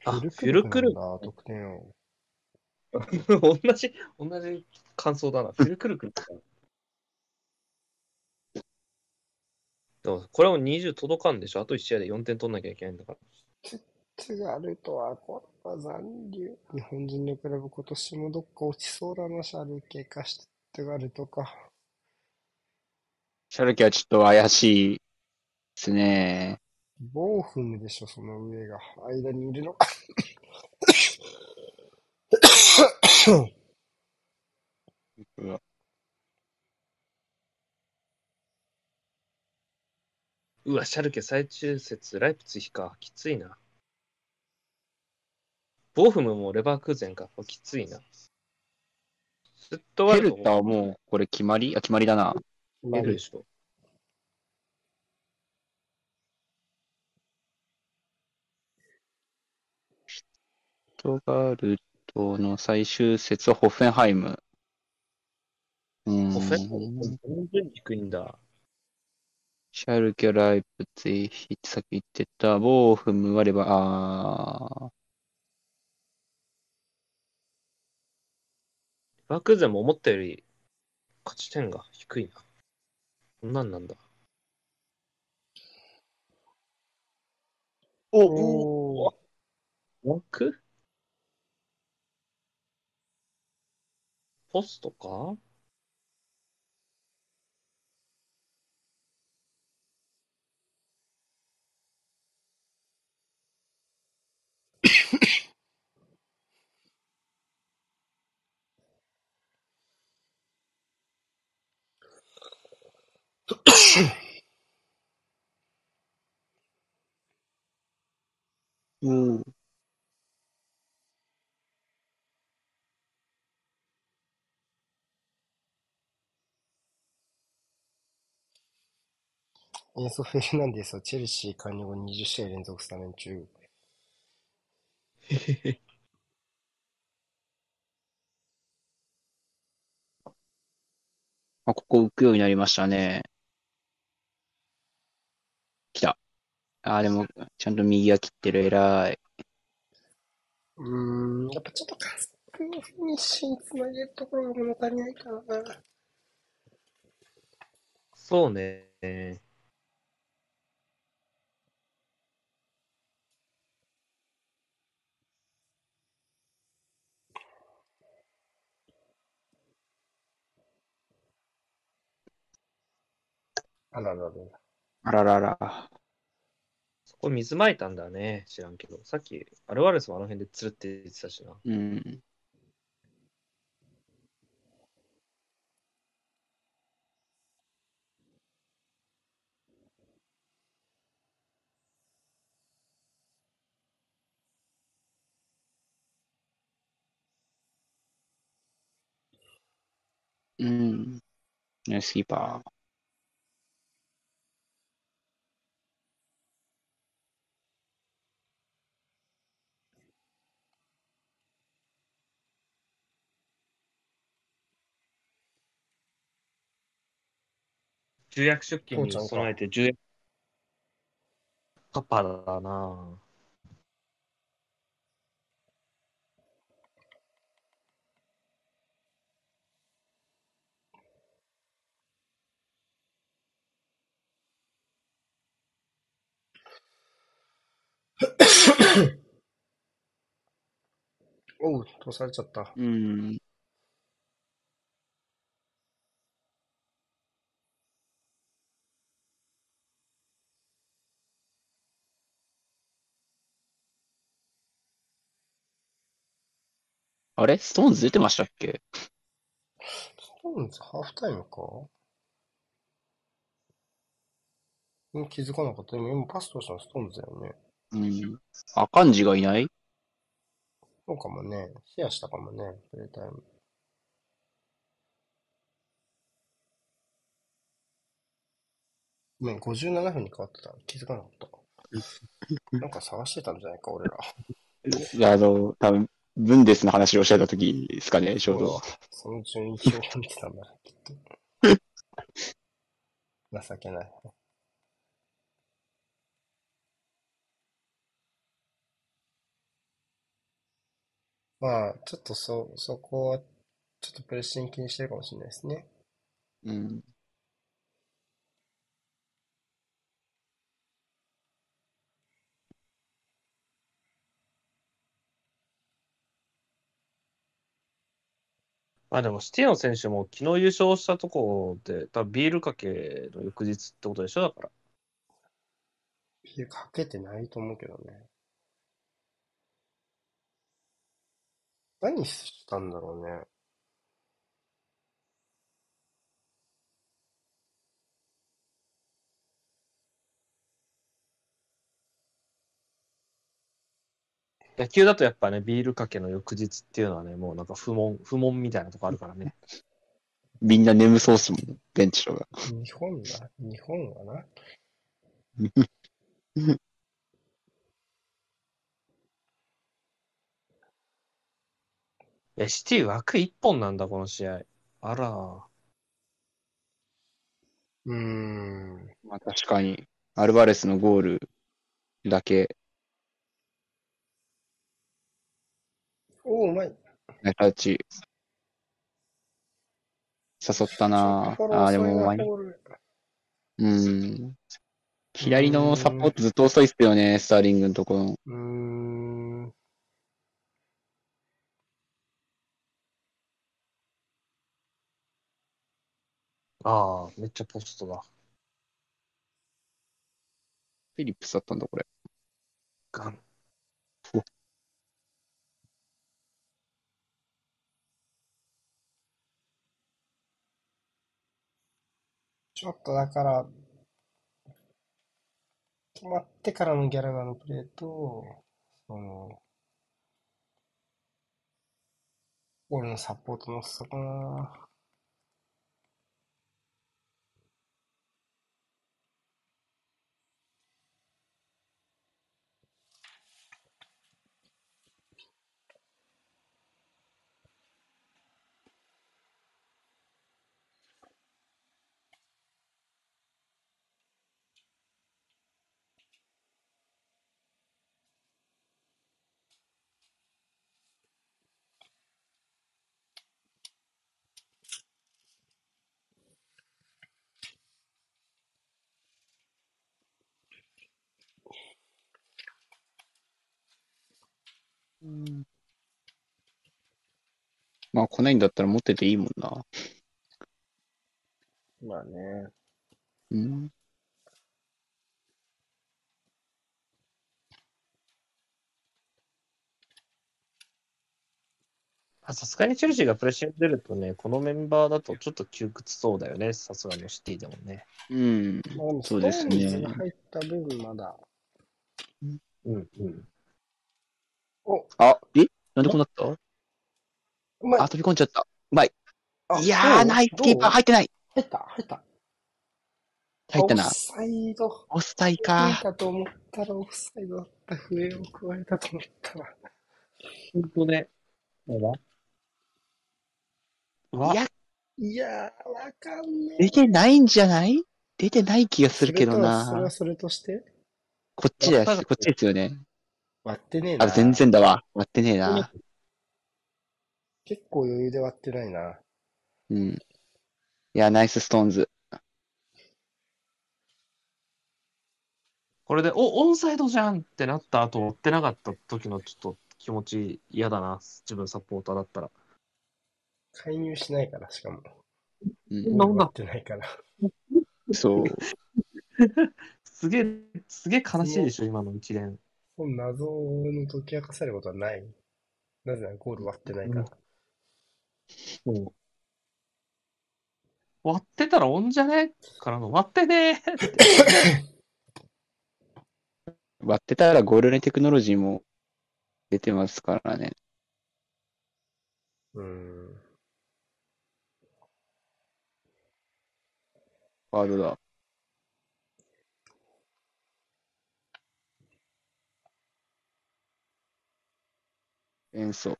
あフルフルクルク得点を。同じ、同じ感想だな。フルクルク。でもこれも20届かんでしょ？あと1試合で4点取んなきゃいけないんだから。ツガルトは、これは残留。日本人のクラブ今年もどっか落ちそうだな、シャルケかシュトゥガルトか。シャルケはちょっと怪しいですね。ボーフムでしょ、その上が。間にいるのか。うわシャルケ最終節、ライプツィヒか。きついな。ボーフムもレバークーゼンか。きついな。スットワヘルタはもう、これ決まり？あ、決まりだな。出るでしょ。シュトガルトの最終節はホッフェンハイム。うーんオフェンス全然低いんだ。シャルケ、ライプツィヒ、さっき言ってた、ボーフム、割れば、あー、レバークーゼンも思ったより勝ち点が低いな。こんなんなんだ。おー。枠ポストか？うん。エンソ・フェルナンデスはチェルシー加入後20試合連続スタメン中。[laughs] あ、ここ浮くようになりましたね。来た。ああ、でも、ちゃんと右が切ってる、偉い。うーん、やっぱちょっとカスクのフィニッシュにつなげるところが物足りないかな。そうね。あらららら。あららら。そこ水撒いたんだね。知らんけど。さっき、アルワレスもあの辺でつるって言ってたしな。うん。うん。ナイスキーパー。重役出勤に備えて重役。パパだな。[coughs] おう、通されちゃった。うん。あれ？ストーンズ出てましたっけ？ストーンズハーフタイムか？うん気づかなかった。でも今パス通したのストーンズだよね。うん。アカンジがいない？そうかもね。シェアしたかもね、プレイタイム。ごめん、57分に変わってた。気づかなかった。なんか探してたんじゃないか、俺ら。いや、あの、多分、ブンデスの話をしてた時ですかね、ちょうど。その順位表を見てたんだな、きっと。情けない。まあ、ちょっとそ、そこは、ちょっとプレッシング気にしてるかもしれないですね。うん。あ、でも、シティの選手も昨日優勝したとこで、多分ビールかけの翌日ってことでしょだから。ビール、かけてないと思うけどね。何したんだろうね。野球だとやっぱね、ビールかけの翌日っていうのはね、もうなんか不問、不問みたいなとこあるからね。[laughs] みんな眠そうっすもん、ベンチとか。日本だ。日本はな。[laughs] いや、シティ枠一本なんだ、この試合。あら。うーん。まあ確かに、アルバレスのゴールだけ、おー、うまい。ねタッチ、誘ったなああー、でも、ボールうん。左のサポートずっと遅いっすよね、スターリングのところ。うーん。ああ、めっちゃポストだ。フィリップスだったんだ、これ。ガン。ちょっとだから、止まってからのギャラガーのプレーと、その、俺のサポートの遅さかな。まあ来ないんだったら持ってていいもんな。まあね。うん。あさすがにチェルシーがプレッシング出るとね、このメンバーだとちょっと窮屈そうだよね、さすがのシティでもね。うん。そうですね入った分まだ。うんうん。お、あ、え？なんでこうなった？うまいあ、飛び込んじゃった。うまい。あいやー、ナイスキーパー入ってない。入った？入った。入ったなオフ。サイド。オフサイか。たと思ったらオフサイドだった。笛を加えたと思ったら。本当ね。やばうわいや、いやー、わかんねえ。出てないんじゃない？出てない気がするけどそれとはそれなは。それとして？こっちだよ、こっちですよね。割ってねえな。あ、全然だわ。割ってねえな。結構余裕で割ってないな。うん。いや、ナイスストーンズ。これで、お、オンサイドじゃんってなった後、追ってなかった時のちょっと気持ち嫌だな、自分サポーターだったら。介入しないから、しかも。うん、なんってないから。そう。[laughs] すげえ、すげえ悲しいでしょ、今の一連。謎の解き明かされることはない。なぜならゴール割ってないから。うん割ってたらオンじゃね？からの割ってねーって。[laughs] 割ってたらゴールネテクノロジーも出てますからね。うーん。ワードだ。演奏。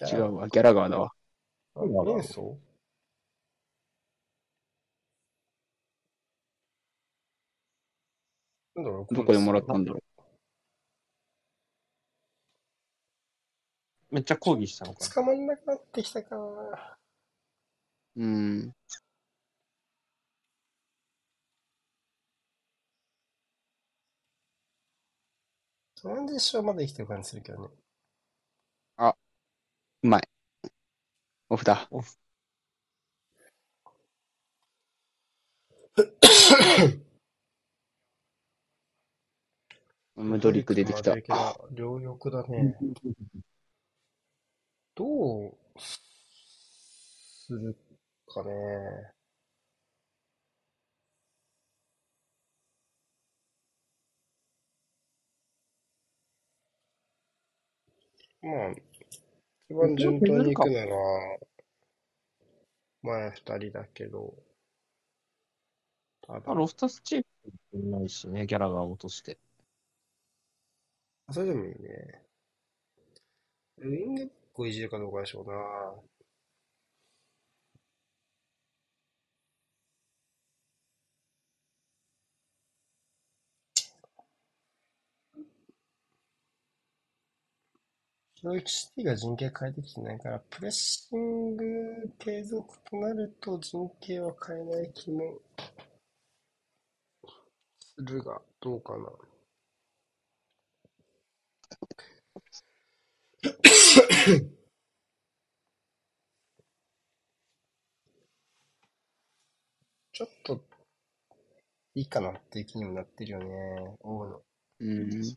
違うわ。ギャラガーだわ。あ。連想なんだろうどこでもらったんだろめっちゃ抗議したのかな。捕まんなくなってきたかな。う。うん。トランジッションまで生きてる感じするけどね。うまい。オフだ。ムドリック出てきた。両翼だね。どうするかね。まあ、一番順当に行くなら、前二人だけど、ただまあ、ロフタスチームいないしね、ギャラが落として。それでもいいね。ウィングバックをいじるかどうかでしょうな。正直シティが陣形変えてきてないから、プレッシング継続となると陣形は変えない気もするが、どうかな。ちょっといいかなっていう気にもなってるよね、大野。うん。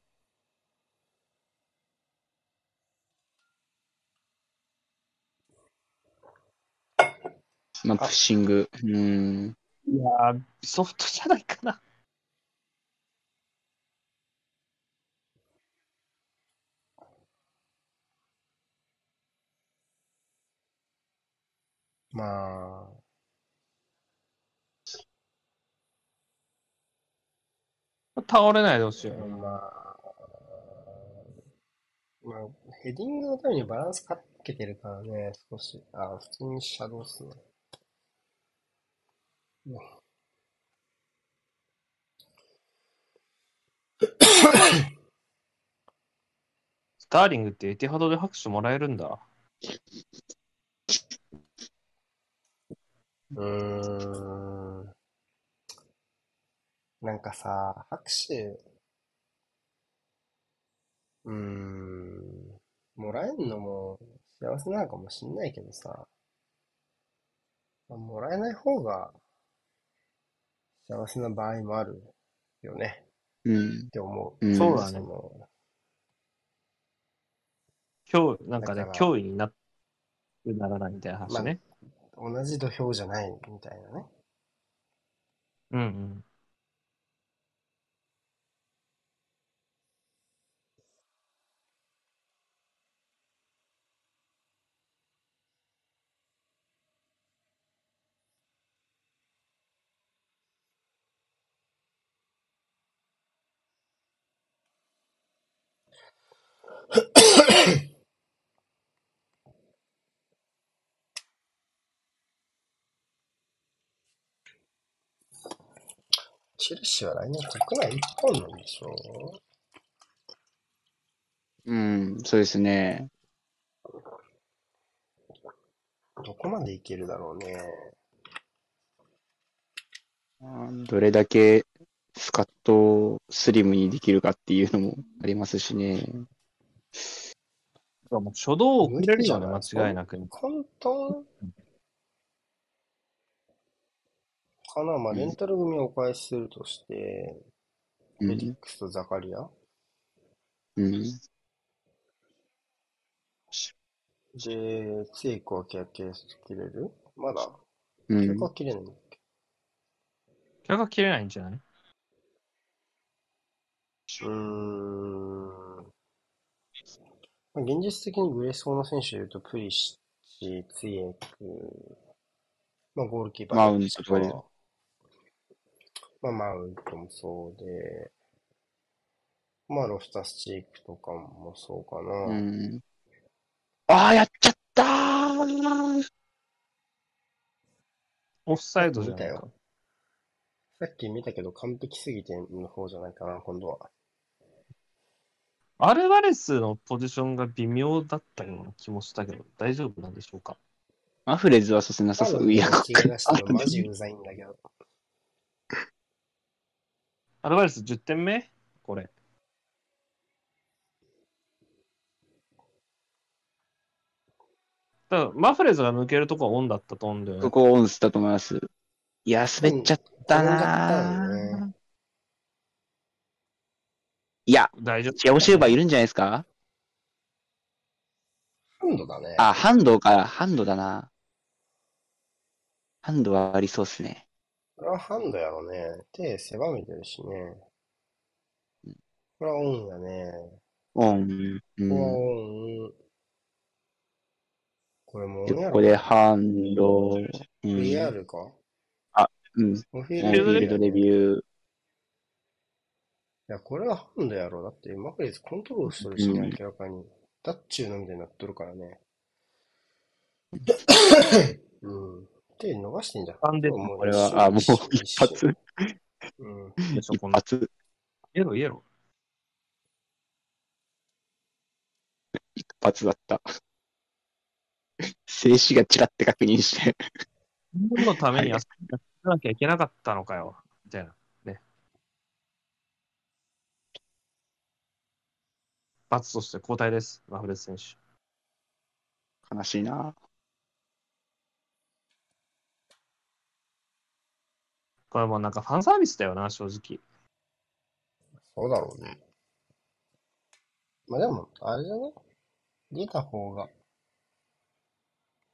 まあ、プッシング。うん。いやー、ソフトじゃないかな。まあ、倒れないでほしいよね。まあ、まあ、ヘディングのためにバランスかけてるからね、少し。あ、普通にシャドウっすね。[coughs] スターリングってエティハドで拍手もらえるんだ。うーん。なんかさ、拍手、うーん、もらえんのも幸せなのかもしんないけどさ、まもらえない方が幸せな場合もあるよねうんっ。て思う。うんそうだねの今日、なんかね脅威になならないみたいな話ね。同じ土俵じゃないみたいなね。うんうん。[coughs] チェルシーは来年国内一本なんでしょう？ん、そうですね。どこまでいけるだろうね。うんどれだけスカットをスリムにできるかっていうのもありますしね。もう初動をくれるよね、間違いなく。簡単かなまあ、レンタル組をお返しするとして、うん。エリックスとザカリア？うん。で、ツイクは契約切れる？まだうん契約。は切れないんだっけ？客が切れないんじゃない？うーん。まあ、現実的に売れそうな選手で言うと、プリシッチ、ツイエク、まあ、ゴールキーパーマウントまあ、マウントもそうで、まあ、ロフタスチークとかもそうかな。うん。ああ、やっちゃったーオフサイドじゃないか見たよ。さっき見たけど、完璧すぎての方じゃないかな、今度は。アルバレスのポジションが微妙だったような気もしたけど、大丈夫なんでしょうか？マフレーズはさせなさそう。いや、しマジうざいんだけど。アルバレス10点目？これ。だマフレーズが抜けるとこはオンだったと思うんだよねこ。こオンスだと思います。いや、滑っちゃったなよねーいや、大丈夫。チアオシューバーいるんじゃないですか？ハンドだね。あ、ハンドか、ハンドだな。ハンドはありそうっすね。これはハンドやろね。手狭めてるしね。これはオンやね。オン。うここはん。オン。これもオンやろ。でここでハンド。うん。VR か？うん。フィールドレビュー。いや、これはハンドやろ。だって、マクレスコントロールしとるしね、うん明らかに。ダッチューのみたいになっとるからね。[coughs] うん。手伸ばしてんじゃん。ハンデもうこれは、あ、もう一一瞬発。うん。でしょこんな一発。イエローイエロ一発だった。静止がちらって確認して。ー。何のためにはやらなきゃいけなかったのかよ。みたいな。ね。罰として交代です。マフレス選手。悲しいな。これもうなんかファンサービスだよな、正直。そうだろうね。まあでも、あれじゃない出た方が、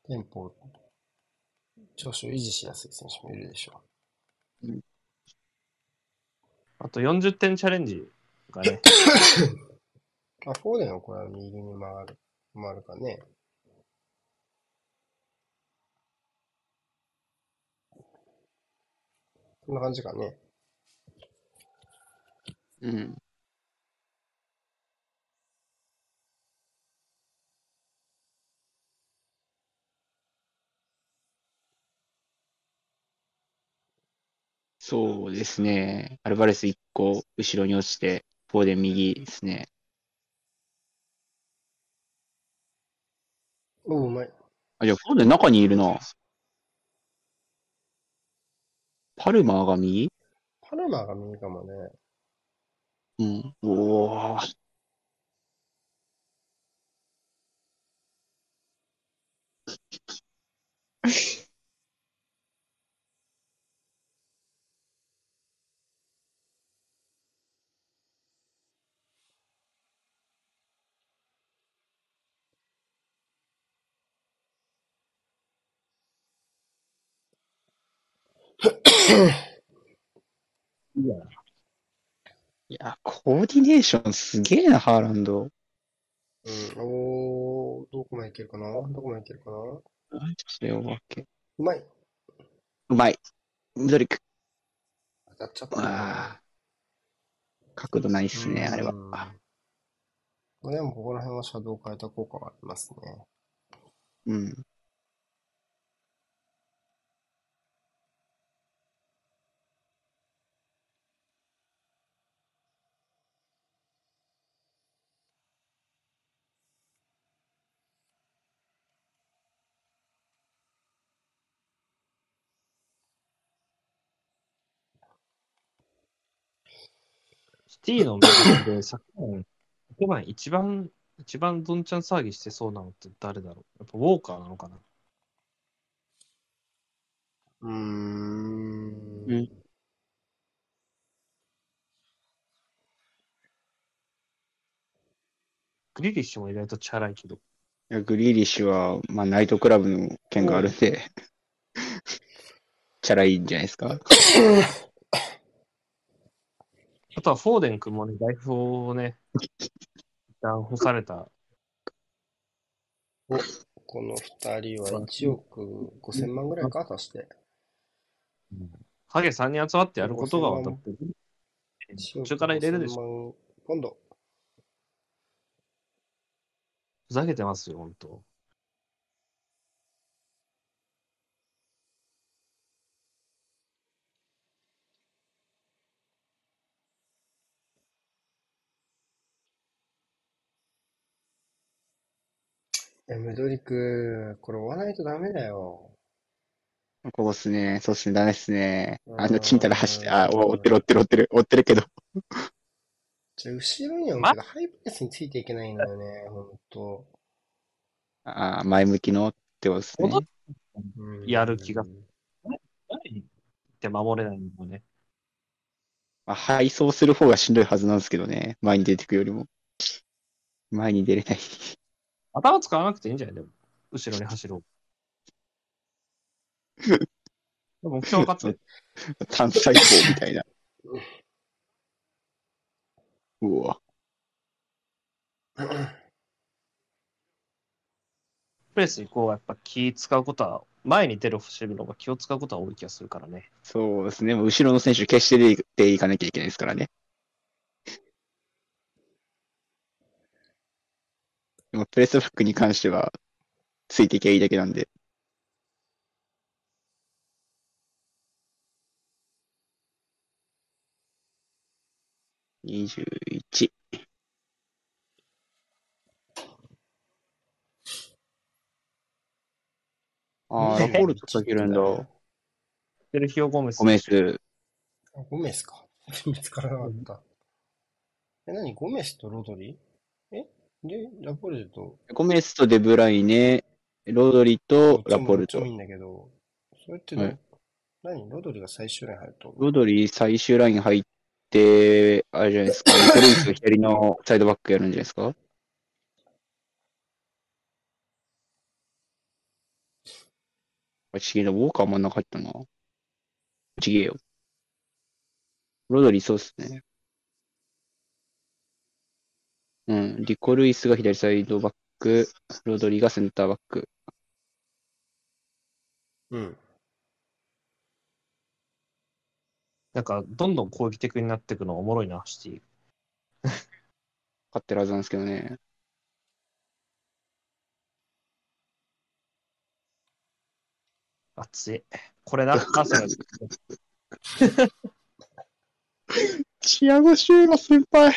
テンポ、調子を維持しやすい選手もいるでしょあと40点チャレンジがね。[laughs] あ、フォーデンはこれは右に回る、回るかね。こんな感じかね。うん。そうですね。アルバレス1個後ろに落ちて、フォーデン右ですね。おう、うまい。あ、じゃあ中にいるな。パルマーが右パパルマが右かもね。うん。おー。いや、いや、コーディネーションすげえな、ハーランド。うん。おー、どこまでいけるかな？どこまでいけるかな？うそれお化け。まい。うまい。ミドリック。当たっちゃった角度ないっすね、あれは。でも、ここら辺はシャドウ変えた効果がありますね。うん。シティのメンで昨年、昨晩一番、一番どんちゃん騒ぎしてそうなのって誰だろう？やっぱウォーカーなのかな？うーん。うんグリリッシュも意外とチャラいけど。いやグリーリッシュは、まあ、ナイトクラブの件があるんで、[laughs] チャラいんじゃないですか？[laughs] あとはフォーデン君もね、代表をね、一旦干された。この二人は1億5千万ぐらいか、足して。ハゲ3人集まってやることが分かってる。1億途中から入れるでしょ。5000万ポンド。ふざけてますよ、本当。え、ムドリク、これ追わないとダメだよ。ここっすね。そうっすね。ダメっすね。あの、うんチンタラ走って、あ、お追ってる追ってる追ってる追ってるけど。じゃあ、後ろにはけど、ハイプレスについていけないんだよね、ほんと。あー前向きのってことですね。やる気が何って守れないのね。まあ、配送する方がしんどいはずなんですけどね。前に出てくよりも。前に出れない。頭使わなくていいんじゃない？でも、後ろに走ろう。目標分かってる。[laughs] 単細胞みたいな。うわ。プレス以降はやっぱ気使うことは、前に出る走るのが気を使うことは多い気がするからね。そうですね。もう後ろの選手決して出ていかなきゃいけないですからね。でもプレスバックに関しては、ついていけばいいだけなんで。21。ああ、ラポルト下げるんだ。セルヒオ・ゴメス。ゴメス。あゴメスか。[laughs] 見つからなかった。え、何？ゴメスとロドリ？えで、ラポルトゴメスとデブライネ、ロドリとラポルトどっちもいい。んだけど、それってど、はい何？ロドリが最終ライン入るとロドリ最終ライン入って、あれじゃないですか。ニコルイスが左のサイドバックやるんじゃないですか？あ、ちげえな。ウォーカー真ん中入ったな。ちげえよ。ロドリそうっすね。うん。リコルイスが左サイドバック、ロドリがセンターバック。うん。なんか、どんどん攻撃的になっていくのがおもろいな、シティ。勝ってるはずなんですけどね。熱い。これな、アーセナル。チアゴ・シューマ先輩。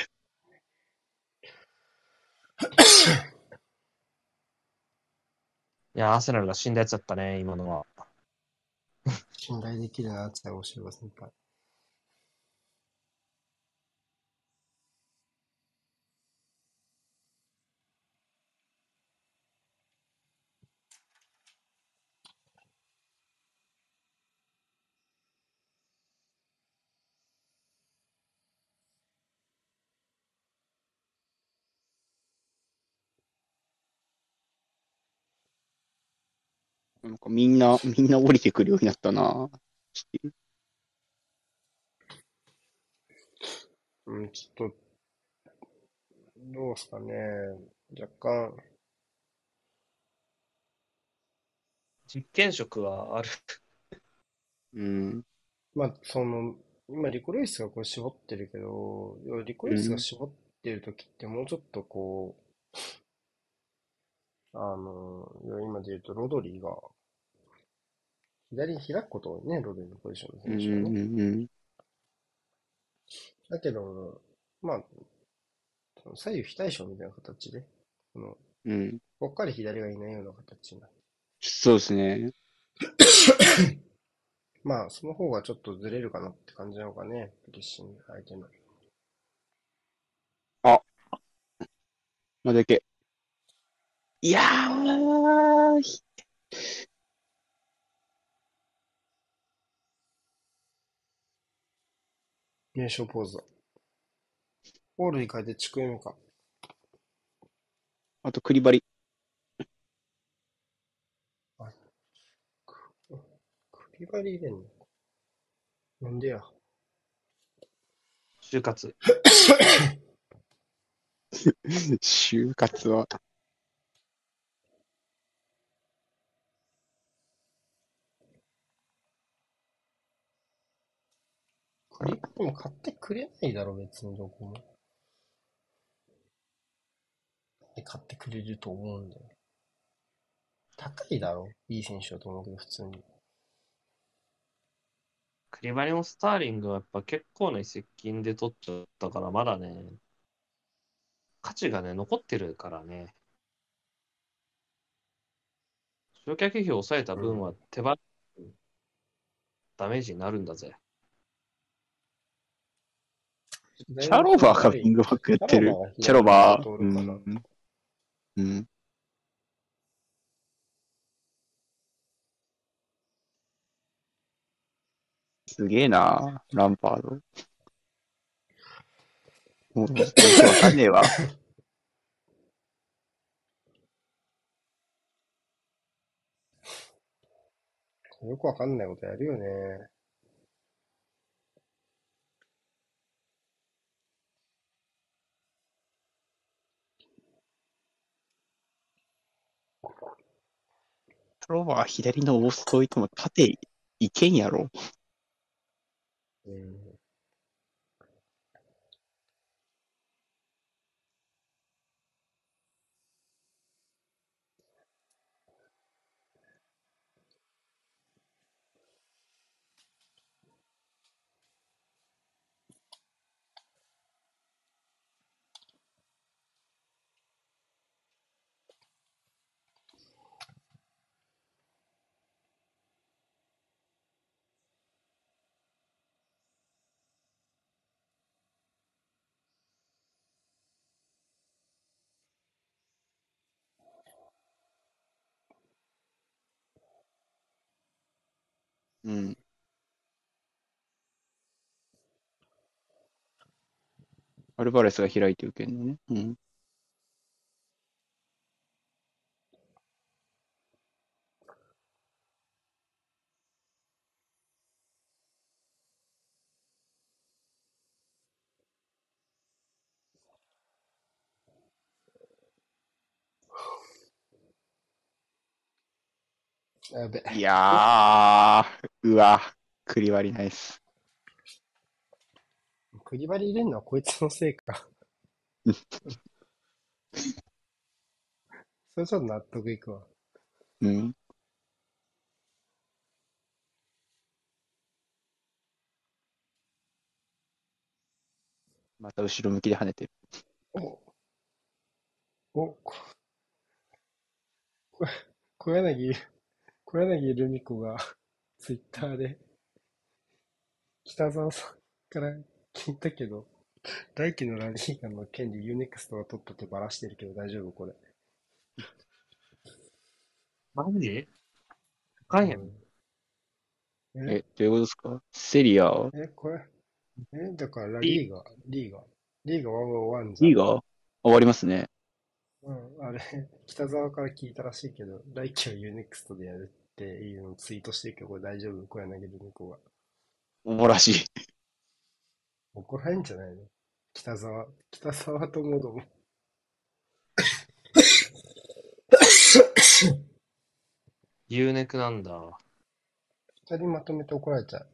いや、アーセナルが死んだやつだったね、今のは。信頼できるな、って大城先輩。なんかみんな、[laughs] みんな降りてくるようになったな。うん、ちょっと、どうすかね。若干、実験職はある。うん。まあ、その、今、リコレイスがこれ絞ってるけど、リコレイスが絞ってる時ってもうちょっとこう、あの、いや今で言うとロドリーが、左に開くこと多いね、ロドリーのポジションのうん。選手はね。うん。だけど、まあ、左右非対称みたいな形で、この、うん。ぽっかり左がいないような形になる。そうですね。まあ、その方がちょっとずれるかなって感じなのかね、プリッシング相手の。まあだけ。いやー、名称ポーズだ。オールに変えて地区 M か。あとクリバリ。クリバリ入れんの？なんでや？就活。[laughs] 就活は。クリバリも買ってくれないだろ、別にどこも。で買ってくれると思うんだよ。高いだろ、いい選手だと思うけど、普通に。クリバリもスターリングはやっぱ結構な接近で取っちゃったから、まだね、価値がね、残ってるからね。償却費を抑えた分は手放、ダメージになるんだぜ。チャロバーがウィングバックやってる。チャロバー。ううんん。うん。すげえな、ランパード。もう、わかんねえわ。[laughs] よくわかんないことやるよね。チャロバー左のオーストいても縦いけんやろ。うん。うん。アルバレスが開いて受けるのね。うん。やべ。いやー、うわ、クリ割りナイス。クリバリ入れんのはこいつのせいか。それちょっと納得いくわ。うん。また後ろ向きで跳ねてる。お、お、小柳、[laughs] 小柳ルミ子が [laughs] ツイッターで北沢さんから聞いたけど、来季のラリーガの権利 UNEXT が取ったってバラしてるけど大丈夫これ。マジ？高いやん。うん。え、え、どういうことですか？セリア、え、これ、え、だからラリーガ、リーガ、リーガ101じゃん。リーが？終わりますね。うん、あれ、[laughs] 北沢から聞いたらしいけど、来季は UNEXT でやるっていうのをツイートしてるけど、これ大丈夫？小柳ルミ子が。おもらしい。怒られんじゃないの？北沢、北沢ともども。U ネクなんだ。二人まとめて怒られちゃう。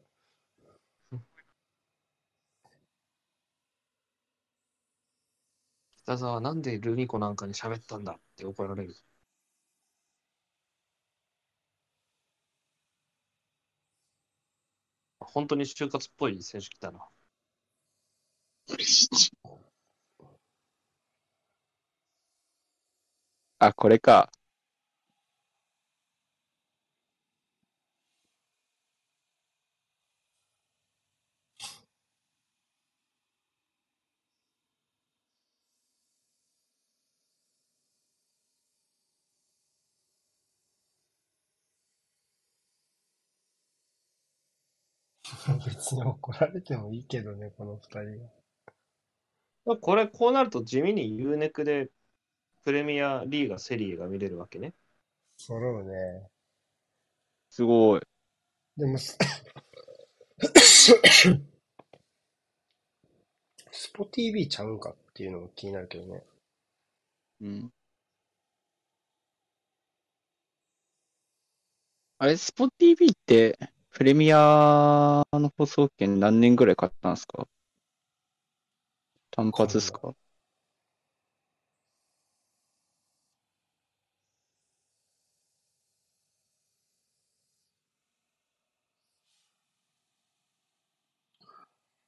北沢なんでルミ子なんかに喋ったんだって怒られる？本当に就活っぽい選手来たな。あ、これか。[laughs] 別に怒られてもいいけどね、この二人は。これ、こうなると地味に U ネクでプレミアリーガ、セリエが見れるわけね。揃うね。すごい。でもス、スポ TV ちゃうんかっていうのも気になるけどね。うん。あれ、スポ TV って、プレミアの放送権何年ぐらい買ったんですか？単発ですか？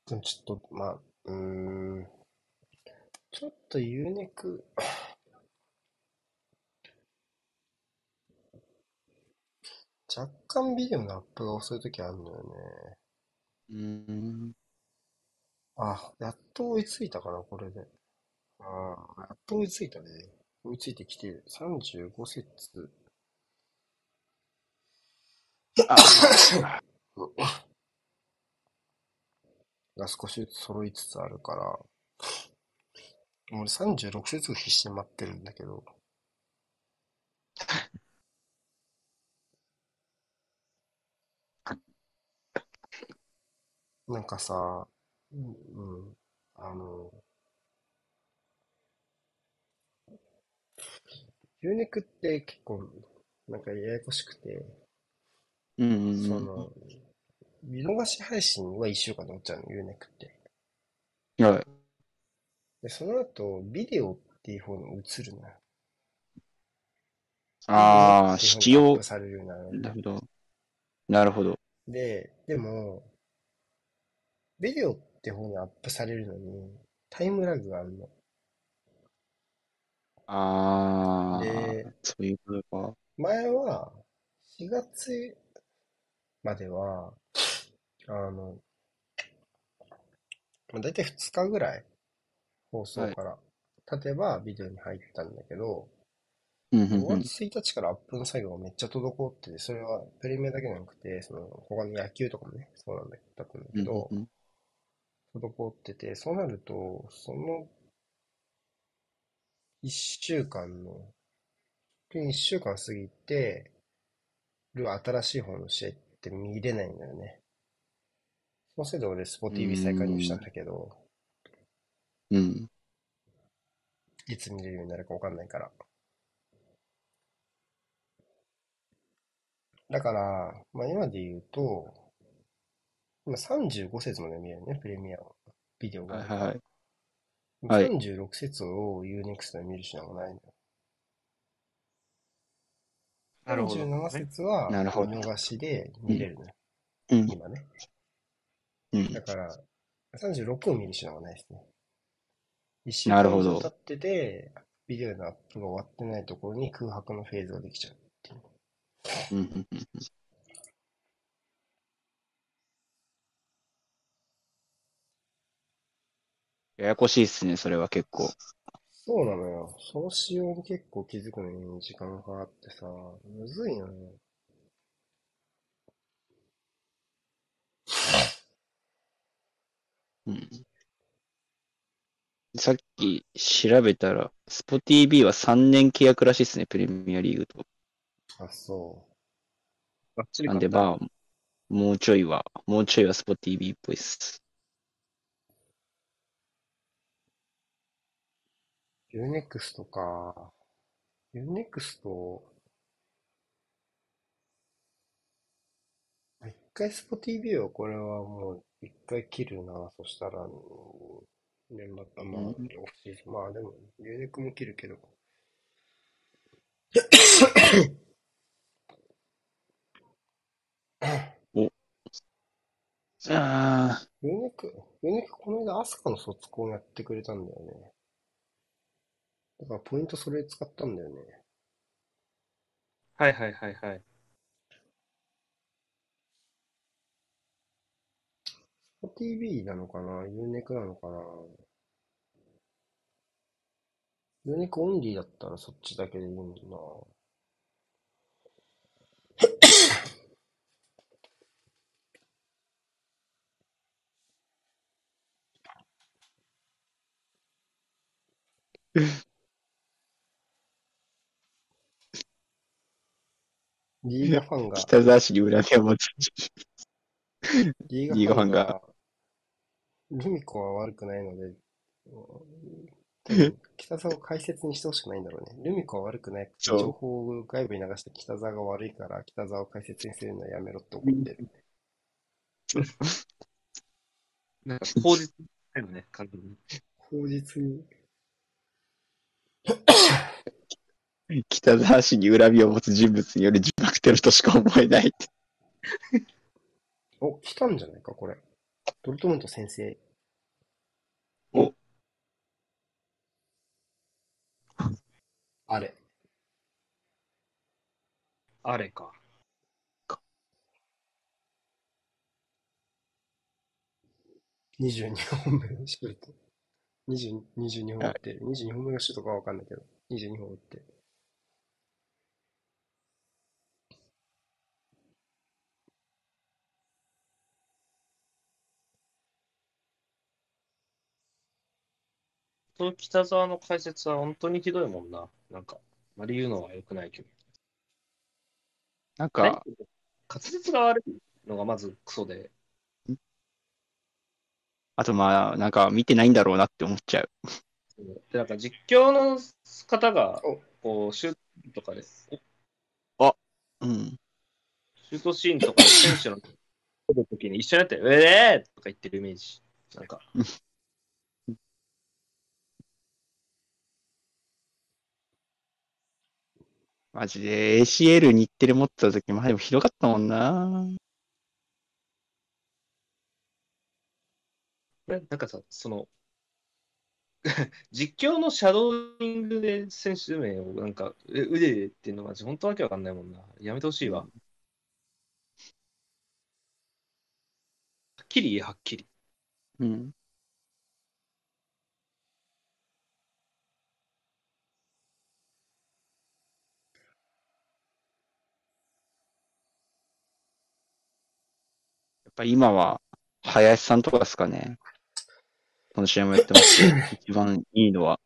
ちょっと、まあ、うーん。ちょっと U ネク、若干ビデオのアップが遅い時あるのよね。うーん。あ、やっと追いついたかな、これで。ああ、やっと追いついたね。追いついてきてる。35節。あ、が少しずつ揃いつつあるから、俺36節を必死に待ってるんだけど、[laughs] なんかさ、うん、うんあの、ユーネクって結構、なんかややこしくて、うんうんうん。その、見逃し配信は1週間で終わっちゃうの、ユーネクって。はい。で、その後、ビデオっていう方に移るのよ。ああ、仕仕様。されるようになるなるほど。なるほど。で、でも、ビデオって方にアップされるのに、タイムラグがあるの。ああ、でそういうことか。前は、4月までは、あの、まあ、大体2日ぐらい放送から経てばビデオに入ったんだけど、5うんうんうん。月1日からアップの作業がめっちゃ滞ってて、それはプレミアだけじゃなくて、その他の野球とかもね、そうなんだだったんだけど、うんうん滞ってて、そうなると、その1週間の、1週間過ぎてる新しい方の試合って見れないんだよね。そのせいで俺、スポ TV 再加入したんだけど、うん。いつ見れるようになるかわかんないから。だから、まあ今で言うと、今35節まで見えるね、プレミアは。ビデオが。はいはいはい36節を UNEXT で見るしかないのよ。なるほど、37節はなるほど見逃しで見れるのよ、うん。今ね。うんだから、36を見るしかないですね。一週なるほど経ってて、ビデオのアップが終わってないところに空白のフェーズができちゃうっていう。うんうんうんややこしいっすね、それは結構。そうなのよ。その仕様に結構気づくのに時間がかかってさ、むずいのよ。うんさっき調べたら、スポ TV は3年契約らしいっすね、プレミアリーグと。あ、そがっちりなんでまあ、もうちょいは、もうちょいはスポティビっぽいっす。ユーネクストか。ユーネクスト、一回スポ TV はこれはもう一回切るな。そしたら、うんで、また、まあ、うんオフシーズンまあでも、ユーネクも切るけど。ああ、ユーネク、ユーネクこの間アスカの卒コンやってくれたんだよね。だからポイントそれ使ったんだよね。はいはいはいはい。TV なのかな？ユーネクなのかな？ユーネクオンリーだったらそっちだけでいいもんな。[laughs] リーガファンが、[laughs] 北沢市に恨みを持つ。リリーガファンが、ルミ子は悪くないので、[laughs] 北沢を解説にしてほしくないんだろうね。ルミ子は悪くない。情報を外部に流して北沢が悪いから、北沢を解説にするのはやめろって怒ってる。[laughs] なんか、口実だよね、完全に。口実に。北沢市に恨みを持つ人物による自爆テロとしか思えないって。お、来たんじゃないか、これ。ドルトムント先生。お [laughs] あれ。あれか。22本目のシュート。20 22本打ってる。22本目のシュートかわかんないけど。22本打ってる。その北沢の解説は本当にひどいもんな。なんか、あまり言うのは良くないけど。なんか、滑舌が悪いのがまずクソで。あとまあ、なんか見てないんだろうなって思っちゃう。で、なんか実況の方がお、こう、シュートとかで、うん。シュートシーンとかで選手の [laughs] ときに一緒になって、うえーとか言ってるイメージ。なんか、[laughs] マジで ACL 日テレ持ってた時も、でもひどかったもんな。ねなんかさ、その、[laughs] 実況のシャドーイングで選手名をなんか、え腕でっていうのは本当わけわかんないもんな。やめてほしいわ。はっきり言え、はっきり。うん。ぱ今は、林さんとかですかね。この試合もやってます [laughs] 一番いいのは。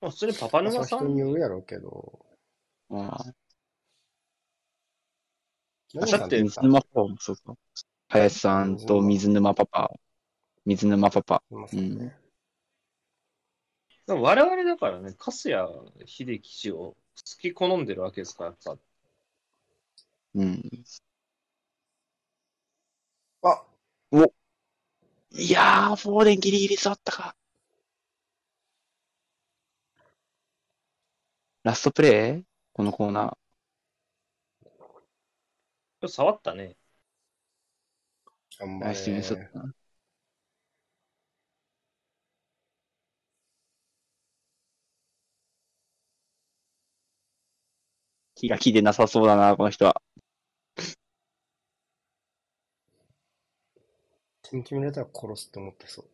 まあ、普通にパパ沼さん？の人によるやろうけど。まあ、何だって水沼パパもそうか。林さんと水沼パパ。水沼パパ。いますよね。でも我々だからね、粕谷秀樹氏を好き好んでるわけですから、やっぱ。うん。あいやー、フォーデンギリギリ座ったか。ラストプレーこのコーナー。触ったね。頑張ナイスディフェンスだれっ。たな。気が気でなさそうだな、この人は。点決められたら殺すって思ってそう。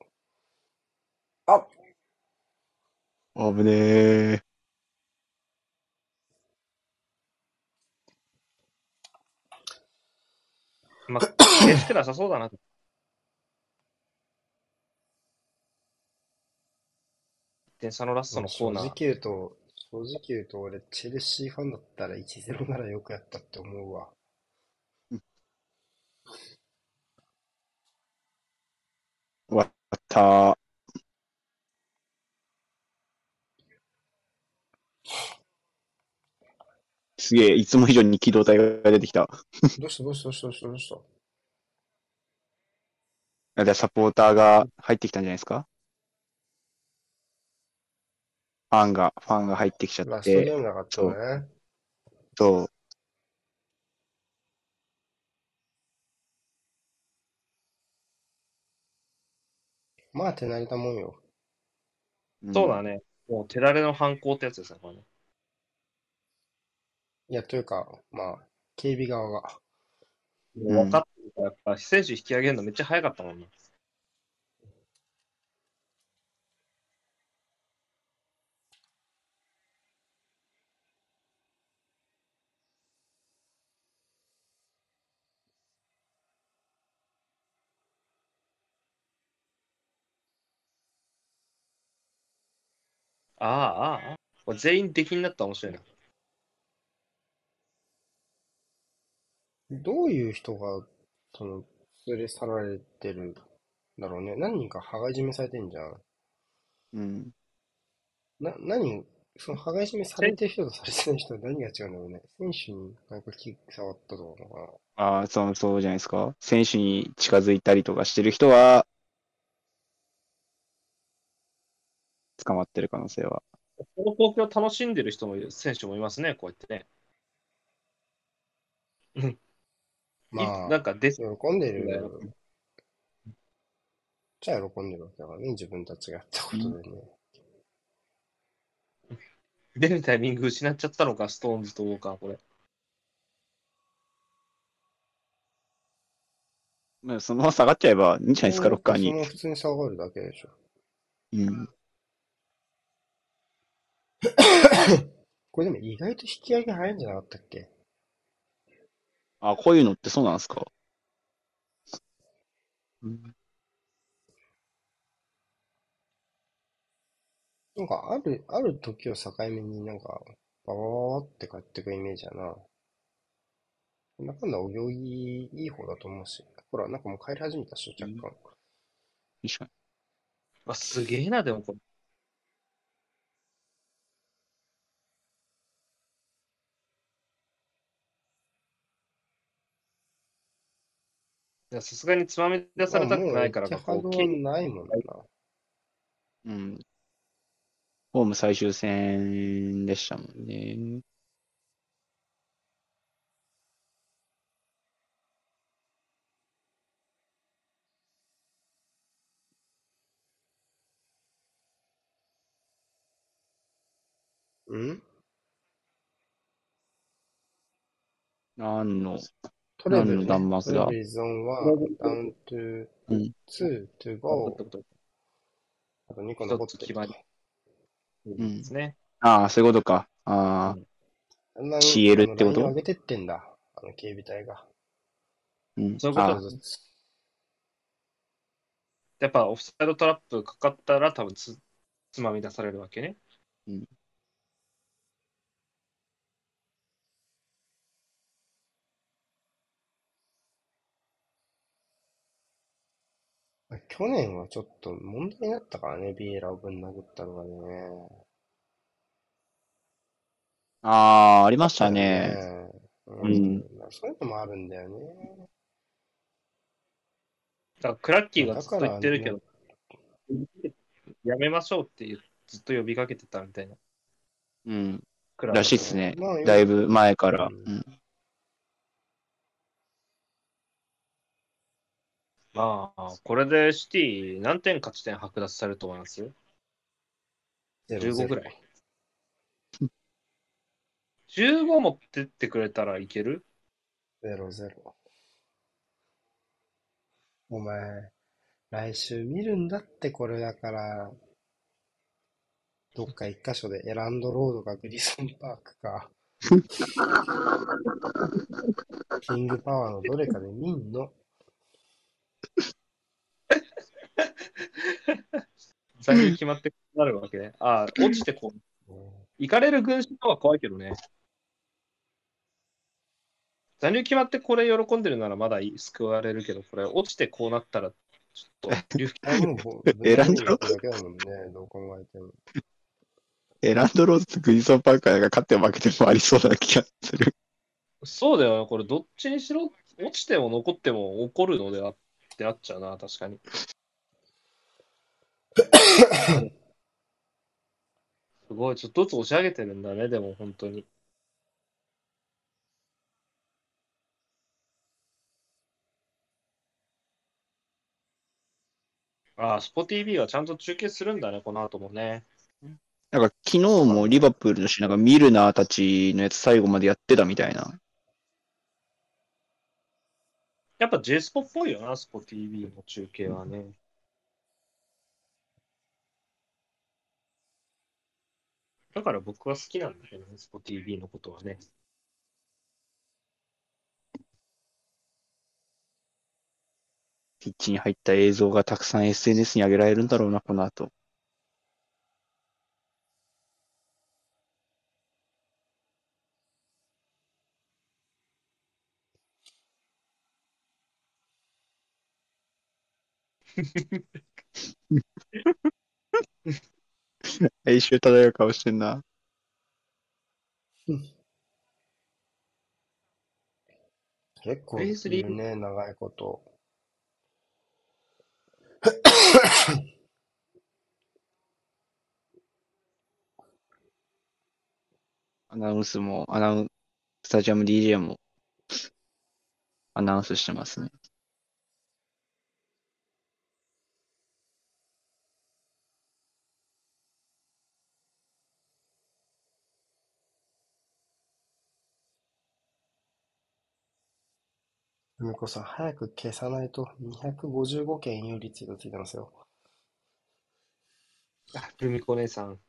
あ危ねえ。まあ、嬉しくなさそうだな。点差のラストのコーナー正直。言うと、正直言うと俺、チェルシーファンだったら1-0ならよくやったって思うわ。終わった。すげえ、いつも以上に機動隊が出てきた。どうしたどうしたどうしたどうした？どうしたあじゃあサポーターが入ってきたんじゃないですか？ファンが、ファンが入ってきちゃっラストゲて、ームなかったね。そう。まあ手慣れたもんよ。んそうだね。もう手だれの犯行ってやつですね、これね。いや、というか、まあ、警備側が。もう分かってるから、やっぱ選手引き上げるのめっちゃ早かったもんね。ああ、ああ、全員出禁になったら面白いな。どういう人が、その、連れ去られてるんだろうね。何人か羽交い締めされてんじゃん。うん。な、何、その羽交い締めされてる人とされてない人は何が違うんだろうね。選手になんか気触ったとかかな。ああ、そう、そうじゃないですか。選手に近づいたりとかしてる人は、捕まってる可能性は。この光景を楽しんでる人もいる、選手もいますね、こうやってね。まあいなんかです。喜んでる。じゃあ喜んでるわけだからね。自分たちがやったことでね。出るタイミング失っちゃったのか、ストーンズとウォーカー、これ。まあ、そのまま下がっちゃえばいいんじゃないですか、ロッカーにそ。の普通に下がるだけでしょ。うん。[coughs] これでも意外と引き上げ早いんじゃなかったっけ？あ、こういうのってそうなんですか？うん。なんかある、ある時を境目になんか、ババババって帰ってくイメージやな。なんだかんだお行儀いい方だと思うし。ほら、なんかもう帰り始めたっしょ、若干。確かに。あ、すげえな、でもこれ。さすがにつまみ出されたくないからまあもうないもんな。うん。ホーム最終戦でしたもんね。うん？何の、トレブル、ね、何の弾幕だトレブルゾーン1、ダウントゥうんー、2、トゥー、ゴー、あと2個残ってる一つ決まり。んですね。ああ、そういうことか。ああ、CL ってこと？上げてってんだ？あの警備隊が。うん。そういうことやっぱオフサイドトラップかかったら多分つつまみ出されるわけね。去年はちょっと問題になったからね、ビエラをぶん殴ったのがね。ああ、ありましたね。ね。ううんん。そういうのもあるんだよね。だからクラッキーがずっと言ってるけだど、やめましょうって言うずっと呼びかけてたみたいな。うん。クラブらしいっすねまあ。だいぶ前から。ううんまあ、これでシティ何点勝ち点剥奪されると思います？ゼロ ?15 ぐらい。15持ってってくれたらいける？ゼロゼロ。お前、来週見るんだってこれだから、どっか一箇所でエランドロードかグリソンパークか、[laughs] キングパワーのどれかで見んの。残留決まってなるわけね。ああ、落ちてこう、行かれる軍師の方が怖いけどね。残留決まってこれ喜んでるならまだ救われるけど、これ落ちてこうなったら、ちょっと、竜あれもう選んだろだけだもんね、どう考えても。え、ランドローズとグリソンパーカーが勝っても負けてもありそうな気がする。そうだよな、これどっちにしろ、落ちても残っても怒るのではってなっちゃうな、確かに。すごい、ちょっとずつ押し上げてるんだね、でも本当に。ああ、スポ TV はちゃんと中継するんだね、この後もね。なんか昨日もリバプールのし、なんかミルナーたちのやつ最後までやってたみたいな。やっぱ J スポっぽいよな、スポ TV の中継はね。だから僕は好きなんだよね、スポ TV のことはね。ピッチに入った映像がたくさん SNS に上げられるんだろうな、この後。[laughs] [laughs] 哀愁漂う顔してんな。結構いるね、長いこと。アナウンスも、アナウン、スタジアム DJ もアナウンスしてますね。ふみこさん、早く消さないと255件有リツイートついてますよ。あ、ルミコ姉さん。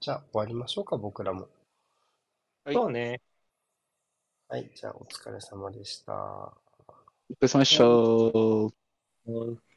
じゃあ、終わりましょうか、僕らも。はいそうね。はい、じゃあ、お疲れ様でした。お疲れ様でした。うん